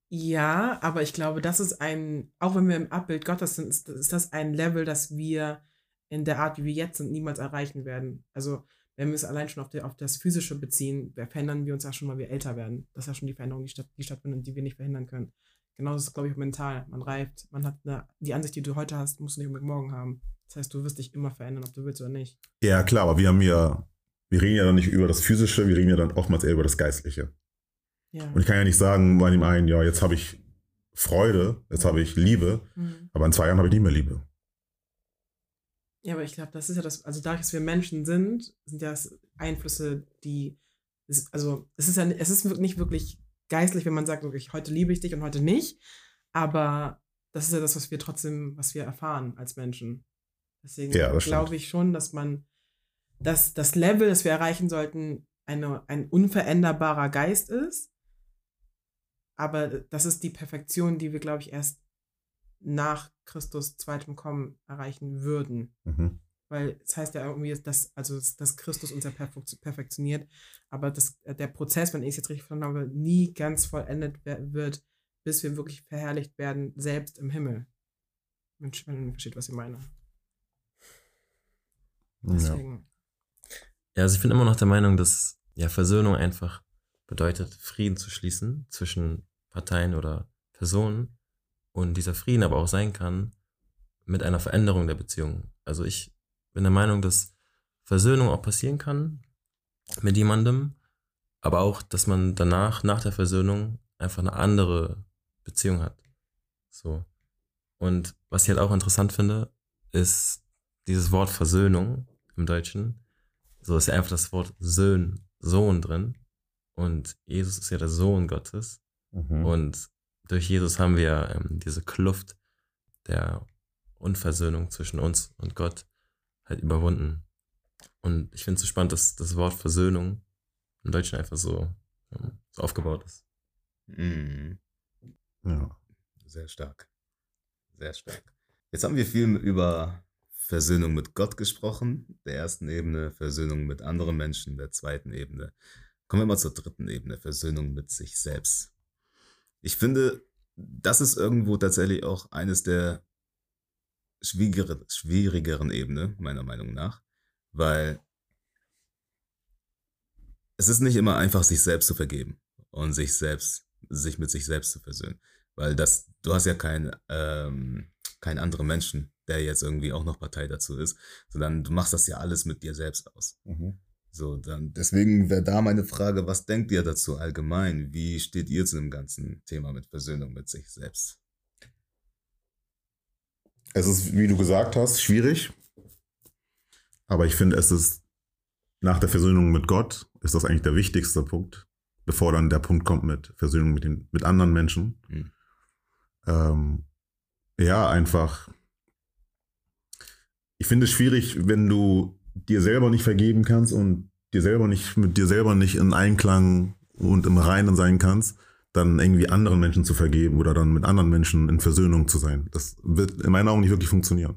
Ja, aber ich glaube, das ist ein, auch wenn wir im Abbild Gottes sind, ist, ist das ein Level, das wir in der Art, wie wir jetzt sind, niemals erreichen werden. Also, wenn wir es allein schon auf, die, auf das Physische beziehen, verändern wir uns ja schon, weil wir älter werden. Das ist ja schon die Veränderung, die, statt, die stattfindet, die wir nicht verhindern können. Genauso ist es, glaube ich, mental. Man reift, man hat eine, die Ansicht, die du heute hast, musst du nicht unbedingt morgen haben. Das heißt, du wirst dich immer verändern, ob du willst oder nicht. Ja, klar, aber wir haben ja, wir reden ja dann nicht über das Physische, wir reden ja dann oftmals eher über das Geistliche. Ja. Und ich kann ja nicht sagen bei dem einen, ja, jetzt habe ich Freude, jetzt habe ich Liebe, mhm. aber in zwei Jahren habe ich nicht mehr Liebe. Ja, aber ich glaube, das ist ja das, also dadurch, dass wir Menschen sind, sind ja Einflüsse, die, also es ist ja, es ist nicht wirklich geistlich, wenn man sagt, wirklich, heute liebe ich dich und heute nicht, aber das ist ja das, was wir trotzdem, was wir erfahren als Menschen. Deswegen ja, glaube ich schon, dass man, dass das Level, das wir erreichen sollten, eine, ein unveränderbarer Geist ist, aber das ist die Perfektion, die wir, glaube ich, erst nach Christus zweitem Kommen erreichen würden. Mhm. Weil es heißt ja irgendwie, dass, also, dass Christus uns ja perfektioniert, aber das, äh, der Prozess, wenn ich es jetzt richtig verstanden habe, nie ganz vollendet wird, bis wir wirklich verherrlicht werden, selbst im Himmel. Wenn man versteht, was ich meine. Deswegen. Ja, also ich bin immer noch der Meinung, dass ja, Versöhnung einfach bedeutet, Frieden zu schließen zwischen Parteien oder Personen und dieser Frieden aber auch sein kann mit einer Veränderung der Beziehung. Also ich bin der Meinung, dass Versöhnung auch passieren kann mit jemandem, aber auch, dass man danach, nach der Versöhnung, einfach eine andere Beziehung hat. So. Und was ich halt auch interessant finde, ist dieses Wort Versöhnung im Deutschen. So ist ja einfach das Wort Sohn, Sohn drin. Und Jesus ist ja der Sohn Gottes. Mhm. Und durch Jesus haben wir ähm, diese Kluft der Unversöhnung zwischen uns und Gott halt überwunden. Und ich finde es so spannend, dass das Wort Versöhnung im Deutschen einfach so, ähm, so aufgebaut ist. Mhm. Ja. Sehr stark. Sehr stark. Jetzt haben wir viel über Versöhnung mit Gott gesprochen, der ersten Ebene, Versöhnung mit anderen Menschen, der zweiten Ebene. Kommen wir mal zur dritten Ebene, Versöhnung mit sich selbst ich finde, das ist irgendwo tatsächlich auch eines der schwierigeren, schwierigeren Ebene, meiner Meinung nach, weil es ist nicht immer einfach, sich selbst zu vergeben und sich selbst, sich mit sich selbst zu versöhnen. Weil das, du hast ja keinen, ähm, keinen anderen Menschen, der jetzt irgendwie auch noch Partei dazu ist, sondern du machst das ja alles mit dir selbst aus. Mhm. So, dann, deswegen wäre da meine Frage, was denkt ihr dazu allgemein? Wie steht ihr zu dem ganzen Thema mit Versöhnung mit sich selbst? Es ist, wie du gesagt hast, schwierig. Aber ich finde, es ist nach der Versöhnung mit Gott, ist das eigentlich der wichtigste Punkt, bevor dann der Punkt kommt mit Versöhnung mit, den, mit anderen Menschen. Mhm. Ähm, ja, einfach. Ich finde es schwierig, wenn du dir selber nicht vergeben kannst und dir selber nicht, mit dir selber nicht in Einklang und im Reinen sein kannst, dann irgendwie anderen Menschen zu vergeben oder dann mit anderen Menschen in Versöhnung zu sein. Das wird in meinen Augen nicht wirklich funktionieren.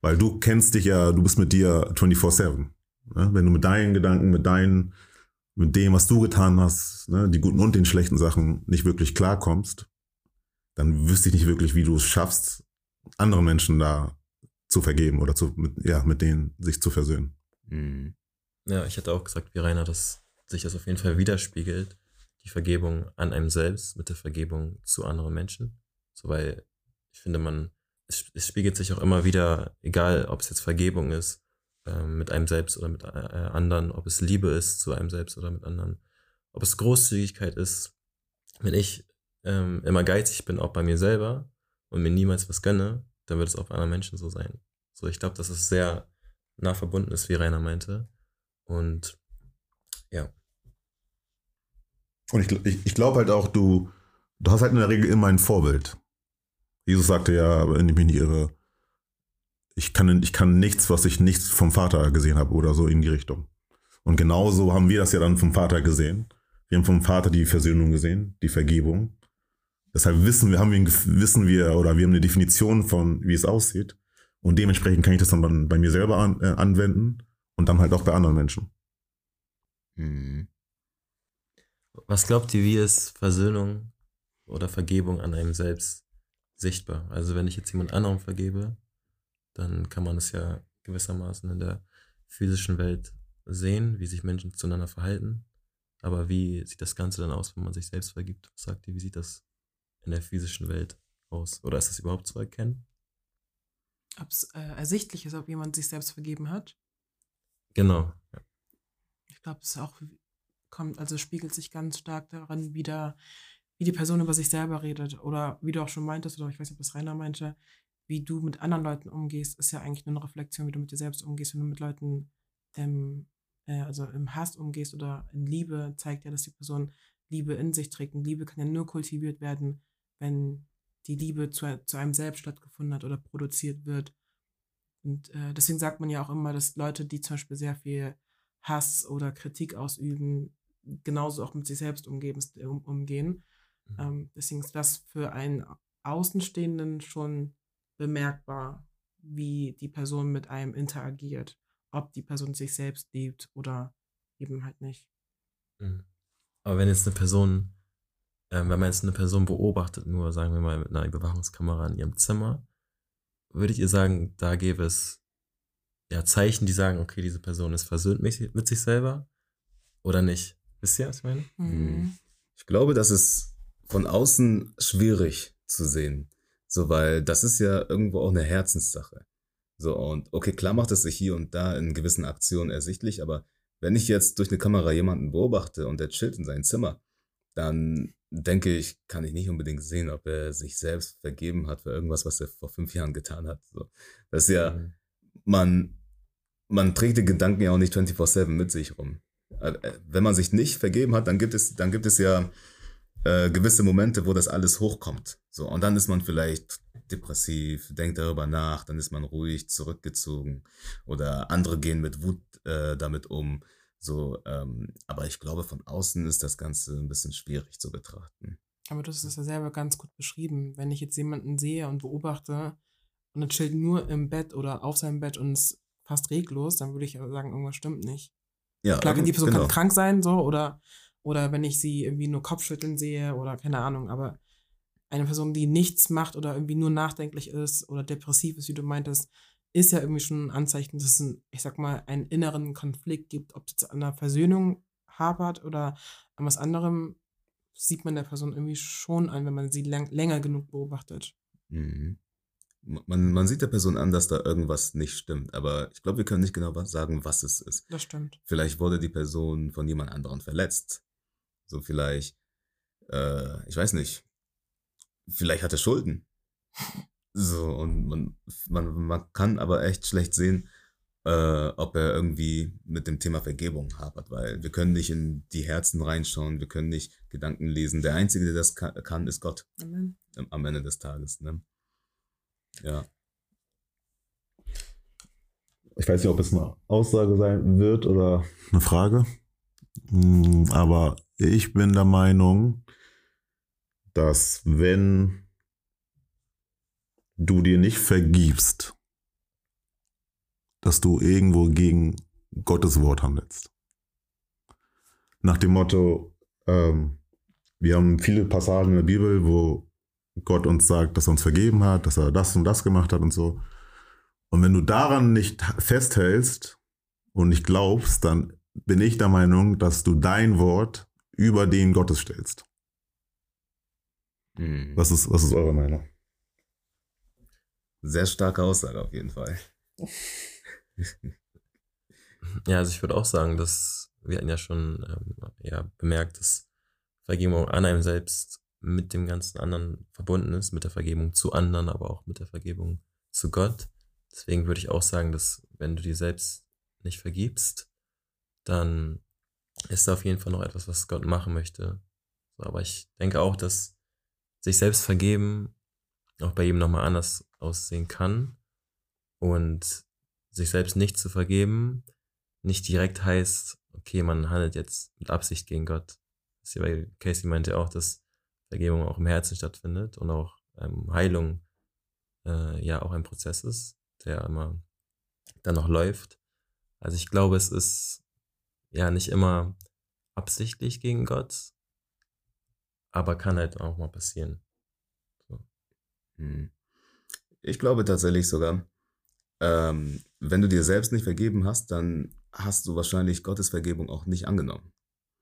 Weil du kennst dich ja, du bist mit dir 24-7. Ne? Wenn du mit deinen Gedanken, mit deinen, mit dem, was du getan hast, ne, die guten und den schlechten Sachen nicht wirklich klarkommst, dann wüsste ich nicht wirklich, wie du es schaffst, andere Menschen da zu vergeben oder zu, mit, ja, mit denen sich zu versöhnen. Mhm. Ja, ich hätte auch gesagt, wie Rainer, dass sich das auf jeden Fall widerspiegelt, die Vergebung an einem selbst mit der Vergebung zu anderen Menschen. So, weil ich finde, man, es, es spiegelt sich auch immer wieder, egal ob es jetzt Vergebung ist, äh, mit einem selbst oder mit äh, anderen, ob es Liebe ist zu einem selbst oder mit anderen, ob es Großzügigkeit ist. Wenn ich ähm, immer geizig bin, auch bei mir selber und mir niemals was gönne, dann wird es bei anderen Menschen so sein. So, ich glaube, dass es sehr nah verbunden ist, wie Rainer meinte. Und ja. Und ich, ich, ich glaube halt auch, du, du hast halt in der Regel immer ein Vorbild. Jesus sagte ja, wenn ich mich nicht irre, ich kann, ich kann nichts, was ich nichts vom Vater gesehen habe oder so in die Richtung. Und genauso haben wir das ja dann vom Vater gesehen. Wir haben vom Vater die Versöhnung gesehen, die Vergebung. Deshalb wissen wir, haben wir, wissen wir oder wir haben eine Definition von, wie es aussieht. Und dementsprechend kann ich das dann bei mir selber an, äh, anwenden und dann halt auch bei anderen Menschen. Mhm. Was glaubt ihr, wie ist Versöhnung oder Vergebung an einem selbst sichtbar? Also wenn ich jetzt jemand anderem vergebe, dann kann man es ja gewissermaßen in der physischen Welt sehen, wie sich Menschen zueinander verhalten. Aber wie sieht das Ganze dann aus, wenn man sich selbst vergibt? Was sagt ihr, wie sieht das in der physischen Welt aus? Oder ist das überhaupt zu erkennen? Ob es äh, ersichtlich ist, ob jemand sich selbst vergeben hat? Genau. Ja. Ich glaube, es auch kommt, also spiegelt sich ganz stark daran wieder, wie die Person über sich selber redet. Oder wie du auch schon meintest, oder ich weiß nicht, ob das Rainer meinte, wie du mit anderen Leuten umgehst, ist ja eigentlich nur eine Reflexion, wie du mit dir selbst umgehst. Wenn du mit Leuten ähm, äh, also im Hass umgehst oder in Liebe, zeigt ja, dass die Person Liebe in sich trägt. Und Liebe kann ja nur kultiviert werden, wenn die Liebe zu, zu einem selbst stattgefunden hat oder produziert wird. Und äh, deswegen sagt man ja auch immer, dass Leute, die zum Beispiel sehr viel Hass oder Kritik ausüben, genauso auch mit sich selbst umgeben, um, umgehen. Mhm. Ähm, deswegen ist das für einen Außenstehenden schon bemerkbar, wie die Person mit einem interagiert ob die Person sich selbst liebt oder eben halt nicht. Mhm. Aber wenn jetzt eine Person, äh, wenn man jetzt eine Person beobachtet, nur sagen wir mal mit einer Überwachungskamera in ihrem Zimmer, würde ich ihr sagen, da gäbe es ja Zeichen, die sagen, okay, diese Person ist versöhnt mit, mit sich selber oder nicht. Wisst ihr, was ich meine? Mhm. Ich glaube, das ist von außen schwierig zu sehen. So, weil das ist ja irgendwo auch eine Herzenssache. So, und okay, klar macht es sich hier und da in gewissen Aktionen ersichtlich, aber wenn ich jetzt durch eine Kamera jemanden beobachte und der chillt in seinem Zimmer, dann denke ich, kann ich nicht unbedingt sehen, ob er sich selbst vergeben hat für irgendwas, was er vor fünf Jahren getan hat. So. Das ist ja, mhm. man, man trägt die Gedanken ja auch nicht 24-7 mit sich rum. Äh, wenn man sich nicht vergeben hat, dann gibt es, dann gibt es ja äh, gewisse Momente, wo das alles hochkommt. So, und dann ist man vielleicht depressiv, denkt darüber nach, dann ist man ruhig, zurückgezogen. Oder andere gehen mit Wut äh, damit um. So, ähm, aber ich glaube, von außen ist das Ganze ein bisschen schwierig zu betrachten. Aber du hast es ja selber ganz gut beschrieben. Wenn ich jetzt jemanden sehe und beobachte und er chillt nur im Bett oder auf seinem Bett und ist fast reglos, dann würde ich sagen, irgendwas stimmt nicht. Ja, Klar, die Person genau. kann krank sein, so, oder oder wenn ich sie irgendwie nur Kopfschütteln sehe oder keine Ahnung, aber eine Person, die nichts macht oder irgendwie nur nachdenklich ist oder depressiv ist, wie du meintest, ist ja irgendwie schon ein Anzeichen, dass es, ein, ich sag mal, einen inneren Konflikt gibt. Ob es an einer Versöhnung hapert oder an was anderem, sieht man der Person irgendwie schon an, wenn man sie lang, länger genug beobachtet. Mhm. Man, man sieht der Person an, dass da irgendwas nicht stimmt, aber ich glaube, wir können nicht genau sagen, was es ist. Das stimmt. Vielleicht wurde die Person von jemand anderem verletzt. So vielleicht, äh, ich weiß nicht, vielleicht hat er Schulden. So, und man, man, man kann aber echt schlecht sehen, äh, ob er irgendwie mit dem Thema Vergebung hapert, weil wir können nicht in die Herzen reinschauen, wir können nicht Gedanken lesen. Der Einzige, der das kann, ist Gott. Amen. Am Ende des Tages. Ne? Ja. Ich weiß nicht, ob es eine Aussage sein wird oder eine Frage. Hm, aber ich bin der Meinung, dass wenn du dir nicht vergibst, dass du irgendwo gegen Gottes Wort handelst. Nach dem Motto, ähm, wir haben viele Passagen in der Bibel, wo Gott uns sagt, dass er uns vergeben hat, dass er das und das gemacht hat und so. Und wenn du daran nicht festhältst und nicht glaubst, dann bin ich der Meinung, dass du dein Wort über den Gottes stellst. Mhm. Was, ist, was ist eure Meinung? Sehr starke Aussage auf jeden Fall. ja, also ich würde auch sagen, dass wir hatten ja schon ähm, ja, bemerkt, dass Vergebung an einem selbst mit dem ganzen anderen verbunden ist, mit der Vergebung zu anderen, aber auch mit der Vergebung zu Gott. Deswegen würde ich auch sagen, dass wenn du dir selbst nicht vergibst, dann ist da auf jeden Fall noch etwas, was Gott machen möchte. Aber ich denke auch, dass sich selbst vergeben auch bei jedem nochmal anders aussehen kann. Und sich selbst nicht zu vergeben nicht direkt heißt, okay, man handelt jetzt mit Absicht gegen Gott. Casey meinte auch, dass Vergebung auch im Herzen stattfindet und auch ähm, Heilung äh, ja auch ein Prozess ist, der immer dann noch läuft. Also ich glaube, es ist ja nicht immer absichtlich gegen Gott, aber kann halt auch mal passieren. Hm. Ich glaube tatsächlich sogar, ähm, wenn du dir selbst nicht vergeben hast, dann hast du wahrscheinlich Gottes Vergebung auch nicht angenommen.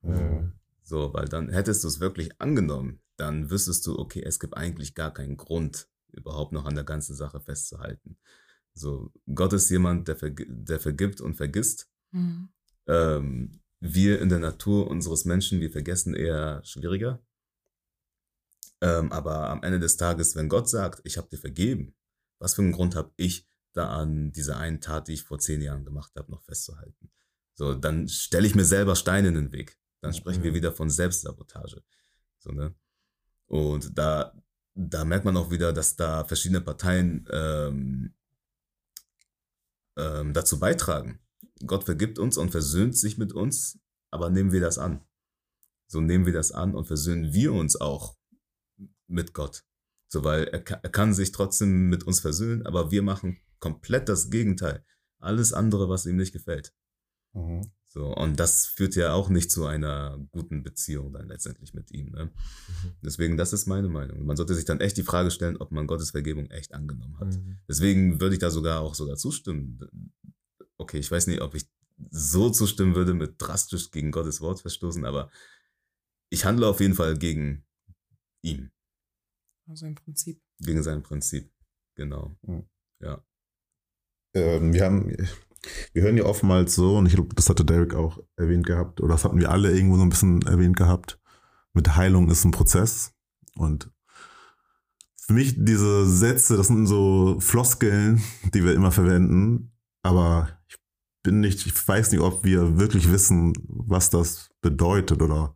Mhm. So, weil dann hättest du es wirklich angenommen, dann wüsstest du, okay, es gibt eigentlich gar keinen Grund, überhaupt noch an der ganzen Sache festzuhalten. So, Gott ist jemand, der, verg der vergibt und vergisst. Mhm. Ähm, wir in der Natur unseres Menschen, wir vergessen eher schwieriger. Ähm, aber am Ende des Tages, wenn Gott sagt, ich habe dir vergeben, was für einen Grund habe ich, da an dieser einen Tat, die ich vor zehn Jahren gemacht habe, noch festzuhalten? So, dann stelle ich mir selber Steine in den Weg. Dann sprechen mhm. wir wieder von Selbstsabotage. So, ne? Und da, da merkt man auch wieder, dass da verschiedene Parteien ähm, ähm, dazu beitragen. Gott vergibt uns und versöhnt sich mit uns, aber nehmen wir das an. So nehmen wir das an und versöhnen wir uns auch mit Gott. So, weil er, er kann sich trotzdem mit uns versöhnen, aber wir machen komplett das Gegenteil. Alles andere, was ihm nicht gefällt. Mhm. So, und das führt ja auch nicht zu einer guten Beziehung dann letztendlich mit ihm. Ne? Mhm. Deswegen, das ist meine Meinung. Man sollte sich dann echt die Frage stellen, ob man Gottes Vergebung echt angenommen hat. Mhm. Deswegen würde ich da sogar auch sogar zustimmen. Okay, ich weiß nicht, ob ich so zustimmen würde mit drastisch gegen Gottes Wort verstoßen, aber ich handle auf jeden Fall gegen ihn. Also im Prinzip. Gegen sein Prinzip, genau. Mhm. Ja. Ähm, wir haben wir hören ja oftmals so, und ich glaube, das hatte Derek auch erwähnt gehabt, oder das hatten wir alle irgendwo so ein bisschen erwähnt gehabt, mit Heilung ist ein Prozess. Und für mich diese Sätze, das sind so Floskeln, die wir immer verwenden, aber ich bin nicht, ich weiß nicht, ob wir wirklich wissen, was das bedeutet oder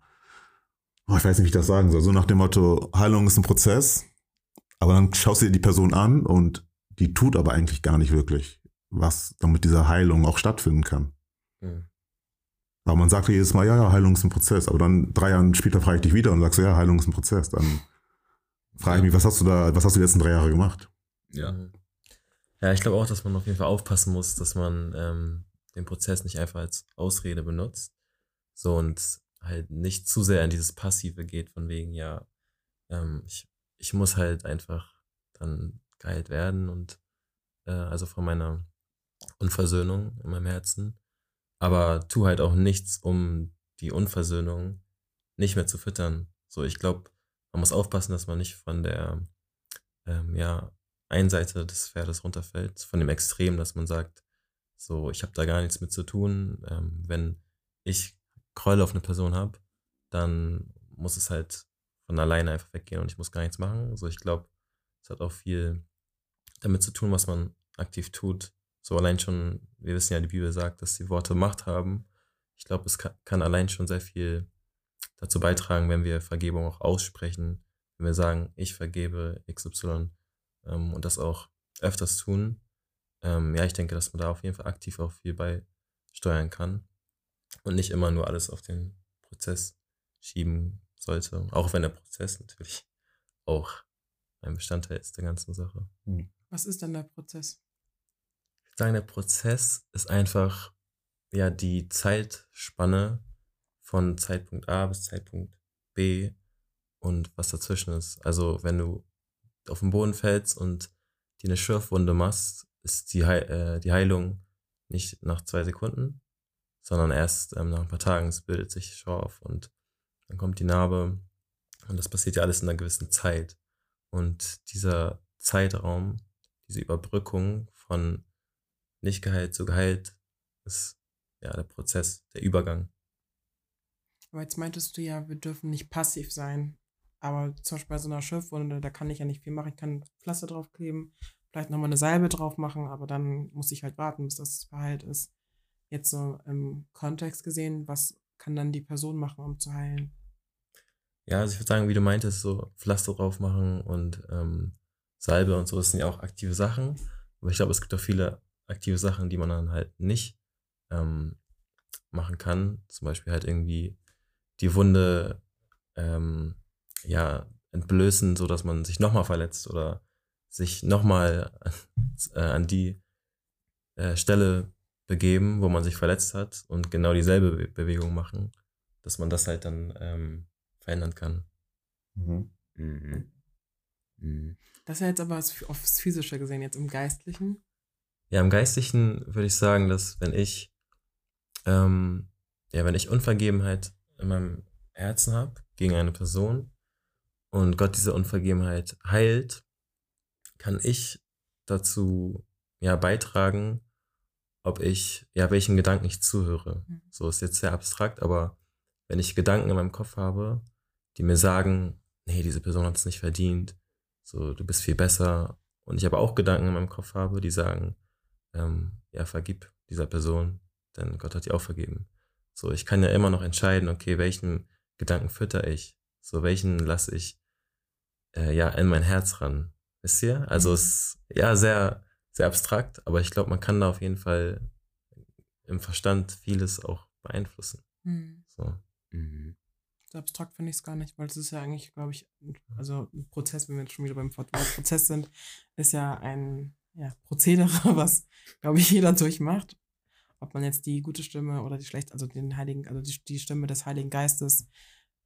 oh, ich weiß nicht, wie ich das sagen soll. So nach dem Motto, Heilung ist ein Prozess, aber dann schaust du dir die Person an und die tut aber eigentlich gar nicht wirklich was damit diese Heilung auch stattfinden kann. Mhm. Aber man sagt jedes Mal, ja, ja, Heilung ist ein Prozess. Aber dann drei Jahre später frage ich dich wieder und sagst, ja, Heilung ist ein Prozess. Dann frage ich mich, was hast du da, was hast du die letzten drei Jahre gemacht? Ja. Ja, ich glaube auch, dass man auf jeden Fall aufpassen muss, dass man ähm, den Prozess nicht einfach als Ausrede benutzt. So und halt nicht zu sehr in dieses Passive geht, von wegen, ja, ähm, ich, ich muss halt einfach dann geheilt werden und äh, also von meiner Unversöhnung in meinem Herzen. Aber tu halt auch nichts, um die Unversöhnung nicht mehr zu füttern. So, ich glaube, man muss aufpassen, dass man nicht von der ähm, ja, einen Seite des Pferdes runterfällt, von dem Extrem, dass man sagt, so, ich habe da gar nichts mit zu tun. Ähm, wenn ich Gräuel auf eine Person habe, dann muss es halt von alleine einfach weggehen und ich muss gar nichts machen. So, ich glaube, es hat auch viel damit zu tun, was man aktiv tut. So allein schon, wir wissen ja, die Bibel sagt, dass die Worte Macht haben. Ich glaube, es kann, kann allein schon sehr viel dazu beitragen, wenn wir Vergebung auch aussprechen, wenn wir sagen, ich vergebe XY ähm, und das auch öfters tun. Ähm, ja, ich denke, dass man da auf jeden Fall aktiv auch viel beisteuern kann und nicht immer nur alles auf den Prozess schieben sollte, auch wenn der Prozess natürlich auch ein Bestandteil ist der ganzen Sache. Hm. Was ist denn der Prozess? sagen, der Prozess ist einfach ja die Zeitspanne von Zeitpunkt A bis Zeitpunkt B und was dazwischen ist. Also wenn du auf den Boden fällst und dir eine Schürfwunde machst, ist die, Heil äh, die Heilung nicht nach zwei Sekunden, sondern erst ähm, nach ein paar Tagen. Es bildet sich Schorf und dann kommt die Narbe und das passiert ja alles in einer gewissen Zeit. Und dieser Zeitraum, diese Überbrückung von nicht geheilt zu geheilt ist ja der Prozess, der Übergang. Aber jetzt meintest du ja, wir dürfen nicht passiv sein. Aber zum Beispiel bei so einer Schürfwunde, da kann ich ja nicht viel machen. Ich kann Pflaster draufkleben, vielleicht nochmal eine Salbe drauf machen, aber dann muss ich halt warten, bis das verheilt ist. Jetzt so im Kontext gesehen, was kann dann die Person machen, um zu heilen? Ja, also ich würde sagen, wie du meintest, so Pflaster drauf machen und ähm, Salbe und so, das sind ja auch aktive Sachen. Aber ich glaube, es gibt auch viele aktive Sachen, die man dann halt nicht ähm, machen kann. Zum Beispiel halt irgendwie die Wunde ähm, ja, entblößen, sodass man sich nochmal verletzt oder sich nochmal äh, an die äh, Stelle begeben, wo man sich verletzt hat und genau dieselbe Bewegung machen, dass man das halt dann ähm, verändern kann. Mhm. Mhm. Mhm. Das ist ja jetzt aber aufs Physische gesehen, jetzt im Geistlichen. Ja, im Geistlichen würde ich sagen, dass wenn ich, ähm, ja, wenn ich Unvergebenheit in meinem Herzen habe gegen eine Person und Gott diese Unvergebenheit heilt, kann ich dazu ja beitragen, ob ich, ja, welchen Gedanken ich zuhöre. Mhm. So ist jetzt sehr abstrakt, aber wenn ich Gedanken in meinem Kopf habe, die mir sagen, nee, diese Person hat es nicht verdient, so, du bist viel besser. Und ich aber auch Gedanken in meinem Kopf habe, die sagen, ähm, ja, vergib dieser Person, denn Gott hat dir auch vergeben. So, ich kann ja immer noch entscheiden, okay, welchen Gedanken fütter ich? So, welchen lasse ich äh, ja in mein Herz ran? Wisst ihr? Also mhm. es ist ja sehr, sehr abstrakt, aber ich glaube, man kann da auf jeden Fall im Verstand vieles auch beeinflussen. Mhm. So. Mhm. So abstrakt finde ich es gar nicht, weil es ist ja eigentlich, glaube ich, also ein Prozess, wenn wir jetzt schon wieder beim Prozess sind, ist ja ein ja, Prozedere, was, glaube ich, jeder durchmacht. Ob man jetzt die gute Stimme oder die schlechte, also den Heiligen, also die, die Stimme des Heiligen Geistes,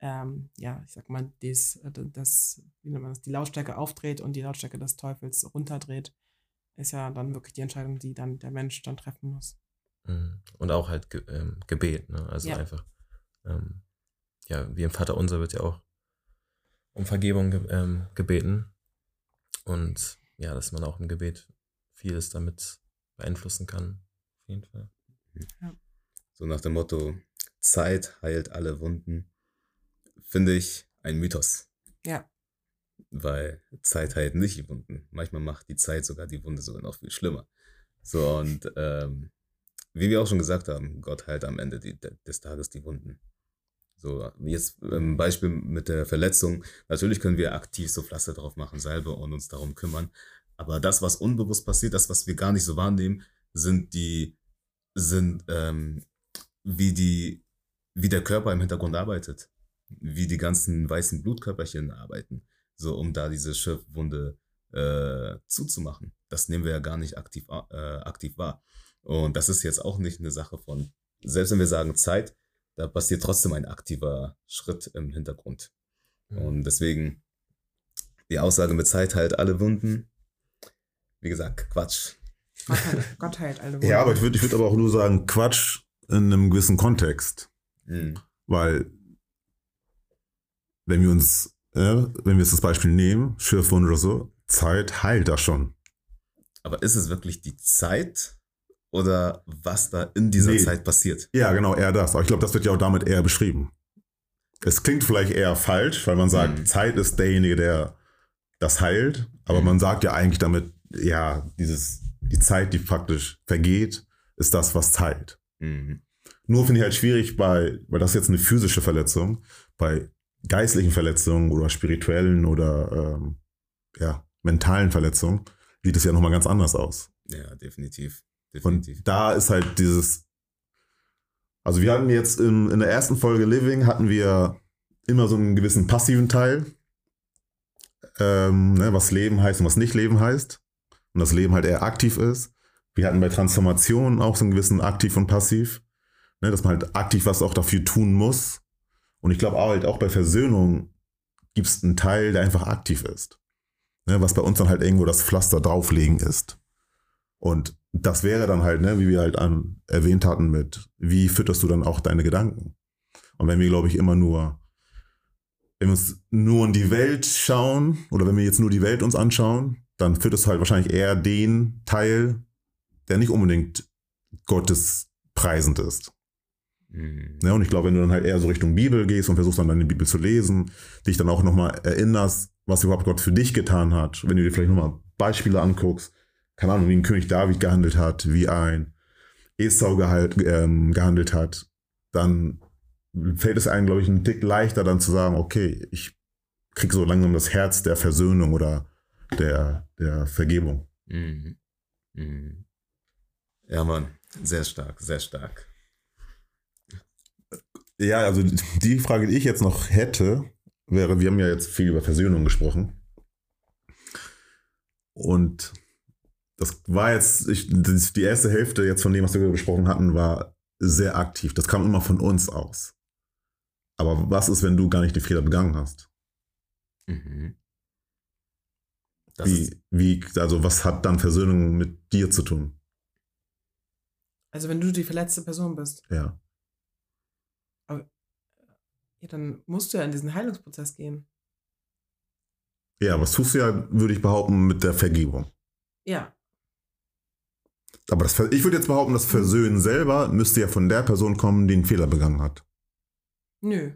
ähm, ja, ich sag mal, dies, das, wie nennt man das, die Lautstärke aufdreht und die Lautstärke des Teufels runterdreht, ist ja dann wirklich die Entscheidung, die dann der Mensch dann treffen muss. Mhm. Und auch halt Ge ähm, Gebet, ne? Also ja. einfach, ähm, ja, wie im Vater Unser wird ja auch um Vergebung ge ähm, gebeten. Und ja, dass man auch im Gebet vieles damit beeinflussen kann. Auf jeden Fall. Ja. So nach dem Motto, Zeit heilt alle Wunden, finde ich ein Mythos. Ja. Weil Zeit heilt nicht die Wunden. Manchmal macht die Zeit sogar die Wunde sogar noch viel schlimmer. So, und ähm, wie wir auch schon gesagt haben, Gott heilt am Ende die, des Tages die Wunden. So, jetzt ein Beispiel mit der Verletzung. Natürlich können wir aktiv so Pflaster drauf machen, Salbe und uns darum kümmern. Aber das, was unbewusst passiert, das, was wir gar nicht so wahrnehmen, sind die, sind, ähm, wie die, wie der Körper im Hintergrund arbeitet. Wie die ganzen weißen Blutkörperchen arbeiten. So, um da diese Schürfwunde äh, zuzumachen. Das nehmen wir ja gar nicht aktiv, äh, aktiv wahr. Und das ist jetzt auch nicht eine Sache von, selbst wenn wir sagen Zeit, da passiert trotzdem ein aktiver Schritt im Hintergrund. Mhm. Und deswegen die Aussage mit Zeit heilt alle Wunden. Wie gesagt, Quatsch. Gott heilt, alle Wunden. Ja, aber ich würde ich würd aber auch nur sagen, Quatsch in einem gewissen Kontext. Mhm. Weil, wenn wir uns, äh, wenn wir jetzt das Beispiel nehmen, Schürfwunde oder so, Zeit heilt das schon. Aber ist es wirklich die Zeit oder was da in dieser nee. Zeit passiert. Ja, genau, eher das. Aber ich glaube, das wird ja auch damit eher beschrieben. Es klingt vielleicht eher falsch, weil man sagt, mhm. Zeit ist derjenige, der das heilt, aber mhm. man sagt ja eigentlich damit, ja, dieses, die Zeit, die praktisch vergeht, ist das, was teilt. Mhm. Nur finde ich halt schwierig bei, weil das ist jetzt eine physische Verletzung, bei geistlichen Verletzungen oder spirituellen oder ähm, ja, mentalen Verletzungen sieht es ja nochmal ganz anders aus. Ja, definitiv. Definitiv. Und da ist halt dieses, also wir hatten jetzt in, in der ersten Folge Living hatten wir immer so einen gewissen passiven Teil, ähm, ne, was Leben heißt und was nicht Leben heißt. Und das Leben halt eher aktiv ist. Wir hatten bei Transformation auch so einen gewissen aktiv und passiv, ne, dass man halt aktiv was auch dafür tun muss. Und ich glaube auch halt auch bei Versöhnung gibt es einen Teil, der einfach aktiv ist. Ne, was bei uns dann halt irgendwo das Pflaster drauflegen ist. Und das wäre dann halt, ne, wie wir halt an, erwähnt hatten mit, wie fütterst du dann auch deine Gedanken? Und wenn wir, glaube ich, immer nur, wenn wir uns nur in die Welt schauen, oder wenn wir jetzt nur die Welt uns anschauen, dann fütterst du halt wahrscheinlich eher den Teil, der nicht unbedingt Gottes preisend ist. Mhm. Ja, und ich glaube, wenn du dann halt eher so Richtung Bibel gehst und versuchst dann deine Bibel zu lesen, dich dann auch nochmal erinnerst, was überhaupt Gott für dich getan hat, wenn du dir vielleicht nochmal Beispiele anguckst, keine Ahnung, wie ein König David gehandelt hat, wie ein Esau gehalt, ähm, gehandelt hat, dann fällt es einem, glaube ich, ein Tick leichter dann zu sagen, okay, ich kriege so langsam das Herz der Versöhnung oder der, der Vergebung. Mhm. Mhm. Ja, Mann, sehr stark, sehr stark. Ja, also die Frage, die ich jetzt noch hätte, wäre, wir haben ja jetzt viel über Versöhnung gesprochen. Und das war jetzt, ich, die erste Hälfte jetzt von dem, was wir gesprochen hatten, war sehr aktiv. Das kam immer von uns aus. Aber was ist, wenn du gar nicht die Fehler begangen hast? Mhm. Wie, wie, also was hat dann Versöhnung mit dir zu tun? Also wenn du die verletzte Person bist. Ja. Aber ja, dann musst du ja in diesen Heilungsprozess gehen. Ja, was tust du ja, würde ich behaupten, mit der Vergebung. Ja. Aber das, ich würde jetzt behaupten, das Versöhnen selber müsste ja von der Person kommen, die einen Fehler begangen hat. Nö.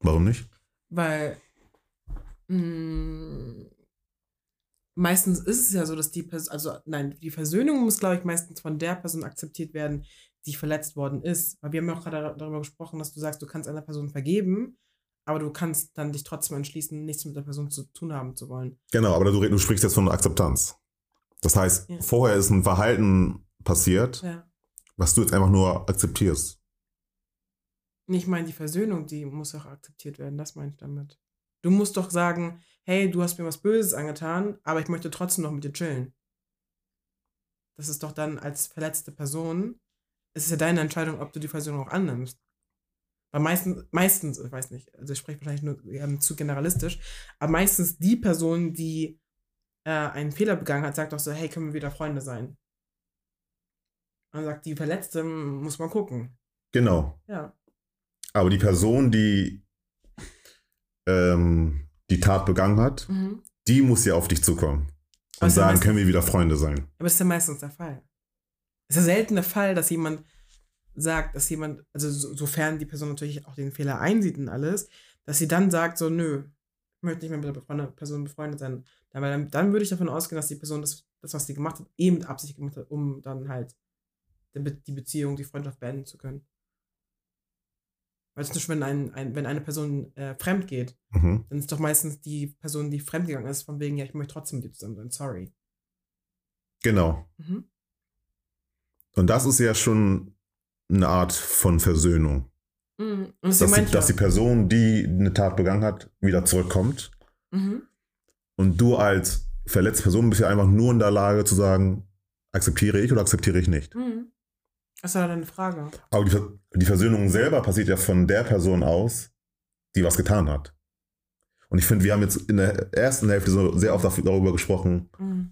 Warum nicht? Weil mh, mm, meistens ist es ja so, dass die Person, also nein, die Versöhnung muss, glaube ich, meistens von der Person akzeptiert werden, die verletzt worden ist. Weil wir haben ja auch gerade darüber gesprochen, dass du sagst, du kannst einer Person vergeben, aber du kannst dann dich trotzdem entschließen, nichts mit der Person zu tun haben zu wollen. Genau, aber du, du sprichst jetzt von Akzeptanz. Das heißt, ja. vorher ist ein Verhalten passiert, ja. was du jetzt einfach nur akzeptierst. Ich meine, die Versöhnung, die muss auch akzeptiert werden, das meine ich damit. Du musst doch sagen, hey, du hast mir was Böses angetan, aber ich möchte trotzdem noch mit dir chillen. Das ist doch dann als verletzte Person, es ist ja deine Entscheidung, ob du die Versöhnung auch annimmst. Weil meistens, meistens, ich weiß nicht, also ich spreche wahrscheinlich nur ähm, zu generalistisch, aber meistens die Person, die äh, einen Fehler begangen hat, sagt doch so, hey, können wir wieder Freunde sein? Und sagt, die Verletzte muss man gucken. Genau. Ja. Aber die Person, die ähm, die Tat begangen hat, mhm. die muss ja auf dich zukommen. Und sagen, können wir wieder Freunde sein. Aber das ist ja meistens der Fall. Es ist ja selten der Fall, dass jemand sagt, dass jemand, also so, sofern die Person natürlich auch den Fehler einsieht und alles, dass sie dann sagt, so, nö, ich möchte nicht mehr mit der Person befreundet sein. Dann, dann würde ich davon ausgehen, dass die Person das, das, was sie gemacht hat, eben mit Absicht gemacht hat, um dann halt die Beziehung, die Freundschaft beenden zu können. Weil zum Beispiel, wenn, ein, ein, wenn eine Person äh, fremd geht, mhm. dann ist doch meistens die Person, die fremd gegangen ist, von wegen, ja, ich möchte trotzdem mit dir zusammen sein, sorry. Genau. Mhm. Und das ist ja schon eine Art von Versöhnung. Mhm. Dass, die, dass die Person, die eine Tat begangen hat, wieder zurückkommt. Mhm. Und du als verletzte Person bist ja einfach nur in der Lage zu sagen, akzeptiere ich oder akzeptiere ich nicht. Mhm. Das ist ja eine Frage. Aber die, die Versöhnung selber passiert ja von der Person aus, die was getan hat. Und ich finde, wir haben jetzt in der ersten Hälfte so sehr oft darüber gesprochen, mhm.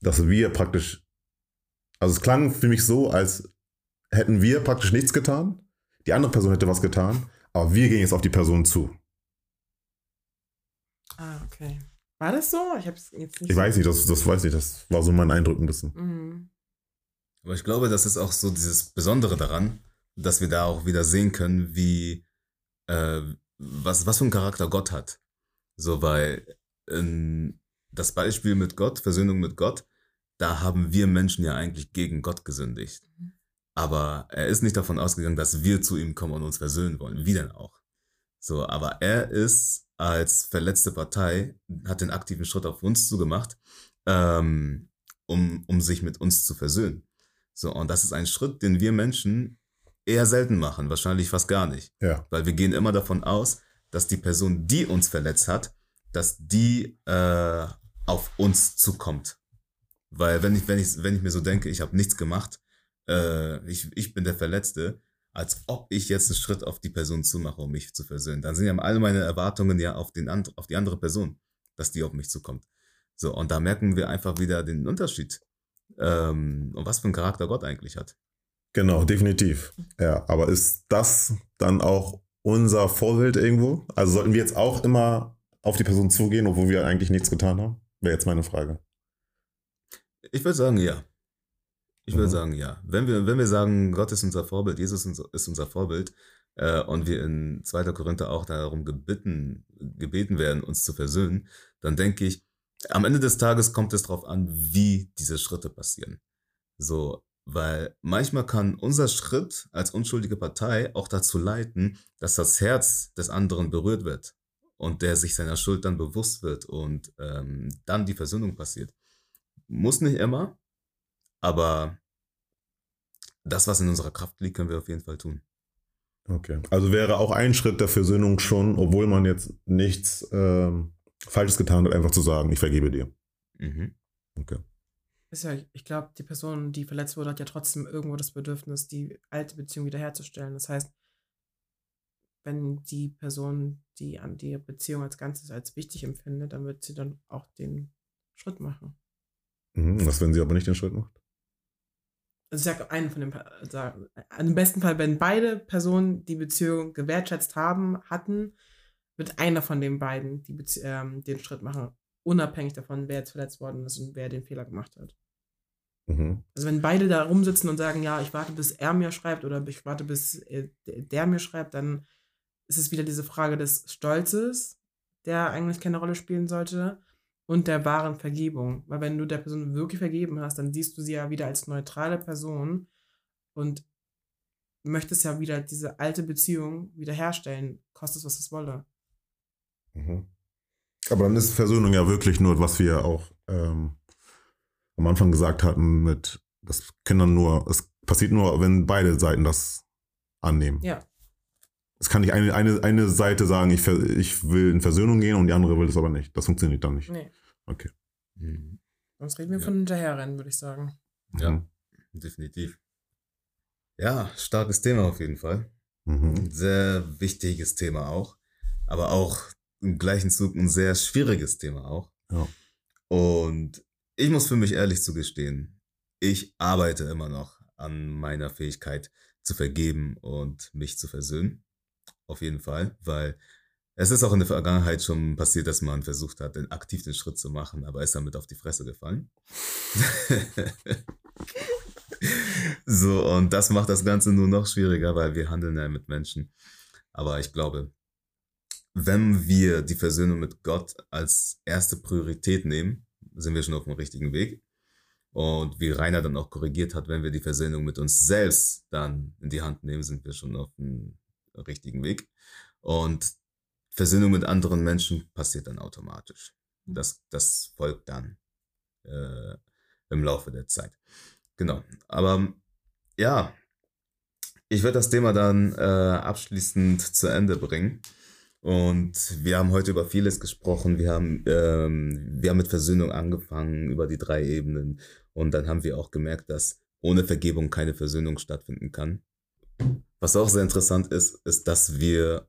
dass wir praktisch, also es klang für mich so, als hätten wir praktisch nichts getan, die andere Person hätte was getan, aber wir gehen jetzt auf die Person zu. Ah, okay. War das so? Ich hab's jetzt nicht. Ich so weiß nicht, das, das weiß ich, das war so mein Eindruck ein bisschen. Mhm. Aber ich glaube, das ist auch so dieses Besondere daran, dass wir da auch wieder sehen können, wie, äh, was, was für einen Charakter Gott hat. So, weil ähm, das Beispiel mit Gott, Versöhnung mit Gott, da haben wir Menschen ja eigentlich gegen Gott gesündigt. Mhm. Aber er ist nicht davon ausgegangen, dass wir zu ihm kommen und uns versöhnen wollen. Wie denn auch? So, aber er ist als verletzte Partei, hat den aktiven Schritt auf uns zugemacht, ähm, um, um sich mit uns zu versöhnen. So, und das ist ein Schritt, den wir Menschen eher selten machen, wahrscheinlich fast gar nicht. Ja. Weil wir gehen immer davon aus, dass die Person, die uns verletzt hat, dass die äh, auf uns zukommt. Weil wenn ich, wenn ich, wenn ich mir so denke, ich habe nichts gemacht, äh, ich, ich bin der Verletzte, als ob ich jetzt einen Schritt auf die Person zumache, um mich zu versöhnen. Dann sind ja all meine Erwartungen ja auf, den and auf die andere Person, dass die auf mich zukommt. So, und da merken wir einfach wieder den Unterschied ähm, und was für einen Charakter Gott eigentlich hat. Genau, definitiv. Ja, aber ist das dann auch unser Vorbild irgendwo? Also sollten wir jetzt auch immer auf die Person zugehen, obwohl wir eigentlich nichts getan haben? Wäre jetzt meine Frage. Ich würde sagen, ja. Ich würde mhm. sagen, ja. Wenn wir, wenn wir sagen, Gott ist unser Vorbild, Jesus ist unser Vorbild, äh, und wir in 2. Korinther auch darum gebeten, gebeten werden, uns zu versöhnen, dann denke ich, am Ende des Tages kommt es darauf an, wie diese Schritte passieren. So, weil manchmal kann unser Schritt als unschuldige Partei auch dazu leiten, dass das Herz des anderen berührt wird und der sich seiner Schuld dann bewusst wird und ähm, dann die Versöhnung passiert. Muss nicht immer, aber das, was in unserer Kraft liegt, können wir auf jeden Fall tun. Okay. Also wäre auch ein Schritt der Versöhnung schon, obwohl man jetzt nichts ähm, Falsches getan hat, einfach zu sagen, ich vergebe dir. Mhm. Okay. Ist ja, ich glaube, die Person, die verletzt wurde, hat ja trotzdem irgendwo das Bedürfnis, die alte Beziehung wiederherzustellen. Das heißt, wenn die Person, die an die Beziehung als Ganzes als wichtig empfindet, dann wird sie dann auch den Schritt machen. Mhm, was, wenn sie aber nicht den Schritt macht? Also ich sage einen von den, also im besten Fall, wenn beide Personen die Beziehung gewertschätzt haben, hatten, wird einer von den beiden die ähm, den Schritt machen, unabhängig davon, wer jetzt verletzt worden ist und wer den Fehler gemacht hat. Mhm. Also wenn beide da rumsitzen und sagen, ja, ich warte, bis er mir schreibt oder ich warte, bis äh, der mir schreibt, dann ist es wieder diese Frage des Stolzes, der eigentlich keine Rolle spielen sollte, und der wahren Vergebung. Weil wenn du der Person wirklich vergeben hast, dann siehst du sie ja wieder als neutrale Person und möchtest ja wieder diese alte Beziehung wiederherstellen, kostet es, was es wolle. Mhm. Aber dann ist Versöhnung ja wirklich nur, was wir auch ähm, am Anfang gesagt hatten, mit, das können dann nur, es passiert nur, wenn beide Seiten das annehmen. Ja. Es kann nicht eine, eine, eine Seite sagen, ich, ich will in Versöhnung gehen und die andere will es aber nicht. Das funktioniert dann nicht. Nee. Okay. Mhm. Sonst reden wir ja. von hinterherrennen, würde ich sagen. Ja, mhm. definitiv. Ja, starkes Thema auf jeden Fall. Mhm. Sehr wichtiges Thema auch. Aber auch im gleichen Zug ein sehr schwieriges Thema auch. Ja. Und ich muss für mich ehrlich zugestehen, ich arbeite immer noch an meiner Fähigkeit zu vergeben und mich zu versöhnen. Auf jeden Fall, weil es ist auch in der Vergangenheit schon passiert, dass man versucht hat, den, aktiv den Schritt zu machen, aber ist damit auf die Fresse gefallen. so, und das macht das Ganze nur noch schwieriger, weil wir handeln ja mit Menschen. Aber ich glaube, wenn wir die Versöhnung mit Gott als erste Priorität nehmen, sind wir schon auf dem richtigen Weg. Und wie Rainer dann auch korrigiert hat, wenn wir die Versöhnung mit uns selbst dann in die Hand nehmen, sind wir schon auf dem richtigen Weg. Und Versöhnung mit anderen Menschen passiert dann automatisch. Mhm. Das, das folgt dann äh, im Laufe der Zeit. Genau. Aber ja, ich werde das Thema dann äh, abschließend zu Ende bringen. Und wir haben heute über vieles gesprochen. Wir haben, ähm, wir haben mit Versöhnung angefangen über die drei Ebenen. Und dann haben wir auch gemerkt, dass ohne Vergebung keine Versöhnung stattfinden kann. Was auch sehr interessant ist, ist, dass wir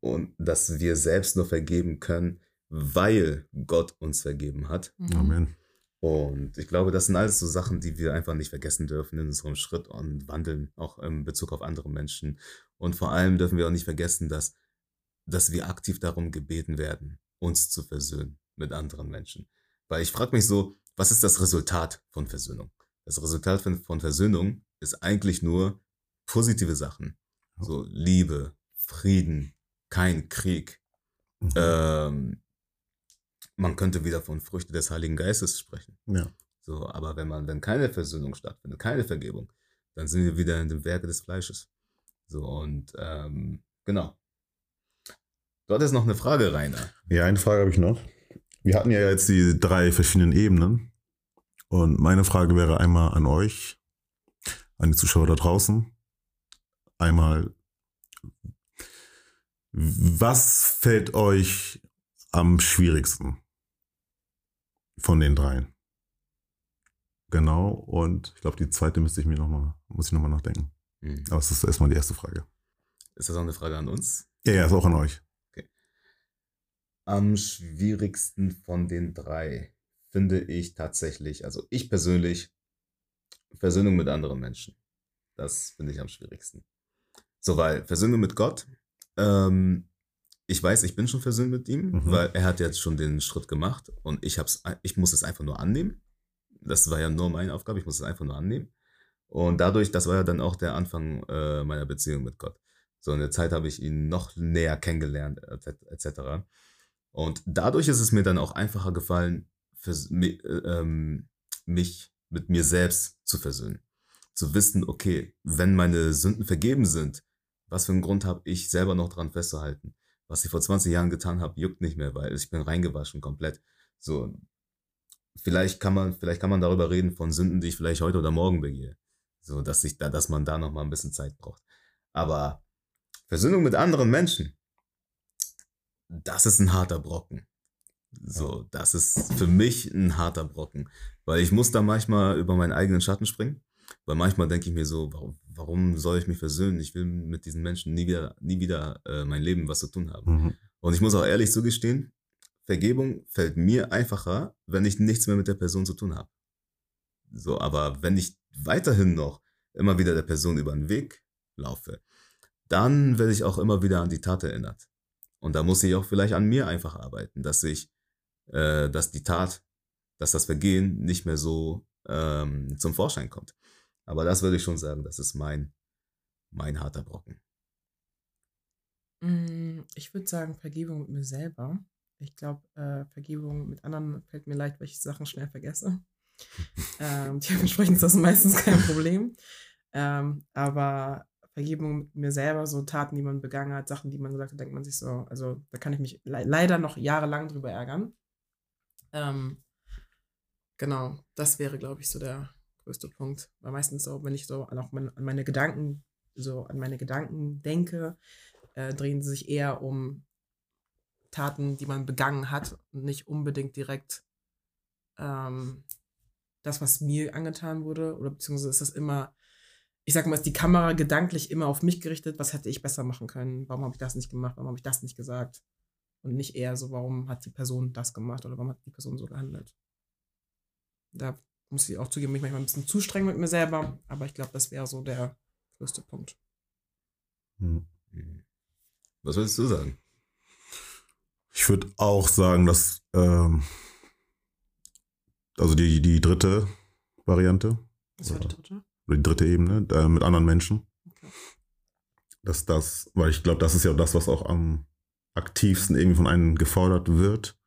und dass wir selbst nur vergeben können, weil Gott uns vergeben hat. Mhm. Amen. Und ich glaube, das sind alles so Sachen, die wir einfach nicht vergessen dürfen in unserem Schritt und Wandeln, auch in Bezug auf andere Menschen. Und vor allem dürfen wir auch nicht vergessen, dass dass wir aktiv darum gebeten werden, uns zu versöhnen mit anderen Menschen. Weil ich frage mich so, was ist das Resultat von Versöhnung? Das Resultat von, von Versöhnung ist eigentlich nur positive Sachen. So Liebe, Frieden, kein Krieg. Mhm. Ähm, man könnte wieder von Früchte des Heiligen Geistes sprechen. Ja. So, aber wenn man, wenn keine Versöhnung stattfindet, keine Vergebung, dann sind wir wieder in dem Werke des Fleisches. So, und ähm, genau. Du hattest noch eine Frage, Rainer. Ja, eine Frage habe ich noch. Wir hatten ja jetzt die drei verschiedenen Ebenen. Und meine Frage wäre einmal an euch, an die Zuschauer da draußen. Einmal, was fällt euch am schwierigsten von den dreien? Genau, und ich glaube, die zweite müsste ich mir noch mal, muss ich nochmal nachdenken. Mhm. Aber es ist erstmal die erste Frage. Ist das auch eine Frage an uns? Ja, ja, ist auch an euch am schwierigsten von den drei finde ich tatsächlich, also ich persönlich, Versöhnung mit anderen Menschen. Das finde ich am schwierigsten. So, weil Versöhnung mit Gott, ähm, ich weiß, ich bin schon versöhnt mit ihm, mhm. weil er hat jetzt schon den Schritt gemacht und ich hab's, ich muss es einfach nur annehmen. Das war ja nur meine Aufgabe, ich muss es einfach nur annehmen. Und dadurch, das war ja dann auch der Anfang äh, meiner Beziehung mit Gott. So in der Zeit habe ich ihn noch näher kennengelernt, etc. Und dadurch ist es mir dann auch einfacher gefallen, für, äh, ähm, mich mit mir selbst zu versöhnen. Zu wissen, okay, wenn meine Sünden vergeben sind, was für einen Grund habe ich selber noch dran festzuhalten? Was ich vor 20 Jahren getan habe, juckt nicht mehr, weil ich bin reingewaschen komplett. So, vielleicht kann man, vielleicht kann man darüber reden von Sünden, die ich vielleicht heute oder morgen begehe. So, dass ich da, dass man da noch mal ein bisschen Zeit braucht. Aber Versöhnung mit anderen Menschen, das ist ein harter Brocken. So, das ist für mich ein harter Brocken. Weil ich muss da manchmal über meinen eigenen Schatten springen. Weil manchmal denke ich mir so, warum, warum, soll ich mich versöhnen? Ich will mit diesen Menschen nie wieder, nie wieder äh, mein Leben was zu tun haben. Mhm. Und ich muss auch ehrlich zugestehen, Vergebung fällt mir einfacher, wenn ich nichts mehr mit der Person zu tun habe. So, aber wenn ich weiterhin noch immer wieder der Person über den Weg laufe, dann werde ich auch immer wieder an die Tat erinnert. Und da muss ich auch vielleicht an mir einfach arbeiten, dass ich, äh, dass die Tat, dass das Vergehen nicht mehr so ähm, zum Vorschein kommt. Aber das würde ich schon sagen, das ist mein, mein harter Brocken. Mm, ich würde sagen, Vergebung mit mir selber. Ich glaube, äh, Vergebung mit anderen fällt mir leicht, weil ich Sachen schnell vergesse. ähm, dementsprechend ist das meistens kein Problem. Ähm, aber Vergebung mit mir selber, so Taten, die man begangen hat, Sachen, die man gesagt hat, denkt man sich so, also da kann ich mich le leider noch jahrelang drüber ärgern. Ähm, genau, das wäre, glaube ich, so der größte Punkt. Weil meistens so, wenn ich so an, auch an meine Gedanken, so an meine Gedanken denke, äh, drehen sie sich eher um Taten, die man begangen hat und nicht unbedingt direkt ähm, das, was mir angetan wurde. Oder beziehungsweise ist das immer, ich sag mal, ist die Kamera gedanklich immer auf mich gerichtet, was hätte ich besser machen können? Warum habe ich das nicht gemacht? Warum habe ich das nicht gesagt? Und nicht eher so, warum hat die Person das gemacht oder warum hat die Person so gehandelt? Da muss ich auch zugeben, mich manchmal ein bisschen zu streng mit mir selber, aber ich glaube, das wäre so der größte Punkt. Hm. Was würdest du sagen? Ich würde auch sagen, dass ähm, also die, die dritte Variante. Was war die dritte? Oder die dritte Ebene, äh, mit anderen Menschen. Okay. Dass das, weil ich glaube, das ist ja das, was auch am aktivsten irgendwie von einem gefordert wird.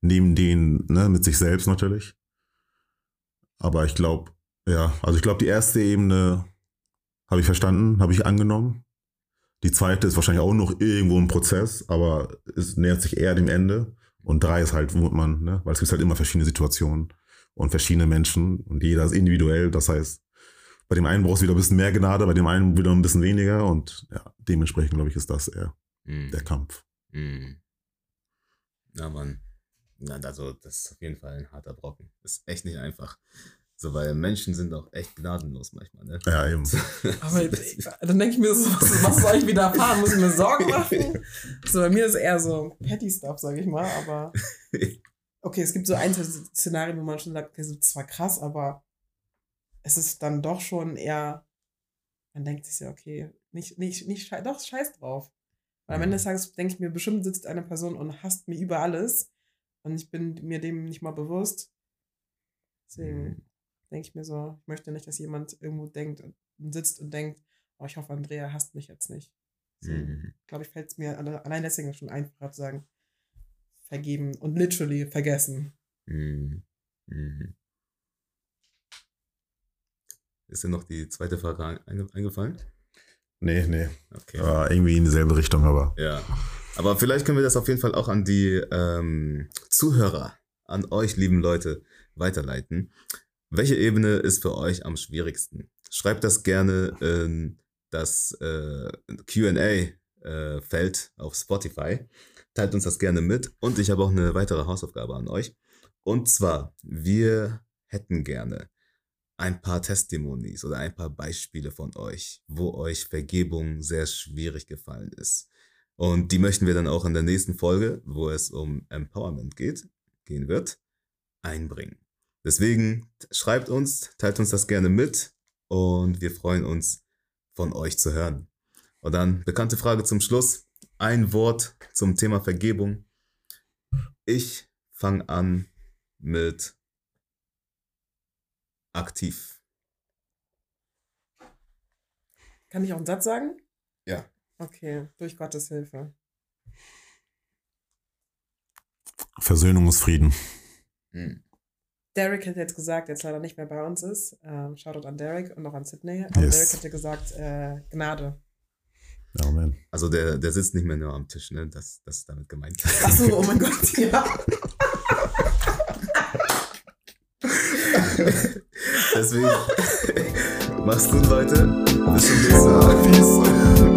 Neben den, ne, mit sich selbst natürlich. Aber ich glaube, ja, also ich glaube, die erste Ebene habe ich verstanden, habe ich angenommen. Die zweite ist wahrscheinlich auch noch irgendwo ein Prozess, aber es nähert sich eher dem Ende. Und drei ist halt, wo man, ne, weil es gibt halt immer verschiedene Situationen und verschiedene Menschen und jeder ist individuell. Das heißt, bei dem einen brauchst du wieder ein bisschen mehr Gnade, bei dem einen wieder ein bisschen weniger und ja, dementsprechend glaube ich, ist das eher mm. der Kampf. Mm. Ja, Mann. Ja, also das ist auf jeden Fall ein harter Brocken. Ist echt nicht einfach. So, weil Menschen sind auch echt gnadenlos manchmal, ne? Ja, eben. Aber dann denke ich mir so, was, soll ich wieder erfahren? Muss ich mir Sorgen machen? So, bei mir ist eher so Petty Stuff, sage ich mal, aber okay, es gibt so ein Szenario, wo man schon sagt, das ist zwar krass, aber es ist dann doch schon eher, man denkt sich ja, okay, nicht, nicht, nicht, doch, scheiß drauf. Weil am Ende des mhm. Tages denke ich mir, bestimmt sitzt eine Person und hasst mir über alles und ich bin mir dem nicht mal bewusst. Deswegen mhm. denke ich mir so, ich möchte nicht, dass jemand irgendwo denkt und sitzt und denkt, oh, ich hoffe, Andrea hasst mich jetzt nicht. Mhm. glaube ich, fällt es mir allein deswegen schon einfacher zu sagen, vergeben und literally vergessen. Mhm. Mhm. Ist dir noch die zweite Frage eingefallen? Nee, nee. Okay. War irgendwie in dieselbe Richtung, aber. Ja. Aber vielleicht können wir das auf jeden Fall auch an die ähm, Zuhörer, an euch, lieben Leute, weiterleiten. Welche Ebene ist für euch am schwierigsten? Schreibt das gerne in das äh, QA-Feld äh, auf Spotify. Teilt uns das gerne mit. Und ich habe auch eine weitere Hausaufgabe an euch. Und zwar, wir hätten gerne ein paar Testimonies oder ein paar Beispiele von euch, wo euch Vergebung sehr schwierig gefallen ist. Und die möchten wir dann auch in der nächsten Folge, wo es um Empowerment geht, gehen wird, einbringen. Deswegen schreibt uns, teilt uns das gerne mit und wir freuen uns, von euch zu hören. Und dann bekannte Frage zum Schluss. Ein Wort zum Thema Vergebung. Ich fange an mit aktiv. Kann ich auch einen Satz sagen? Ja. Okay, durch Gottes Hilfe. Versöhnung ist Frieden. Hm. Derek hat jetzt gesagt, jetzt leider nicht mehr bei uns ist. Ähm, Shoutout an Derek und auch an Sydney. Aber yes. Derek hat ja gesagt, äh, Gnade. Amen. Also der, der sitzt nicht mehr nur am Tisch, ne? Das, das ist damit gemeint. Achso, oh mein Gott, ja. Deswegen, mach's gut, Leute. Bis zum nächsten Mal. Peace.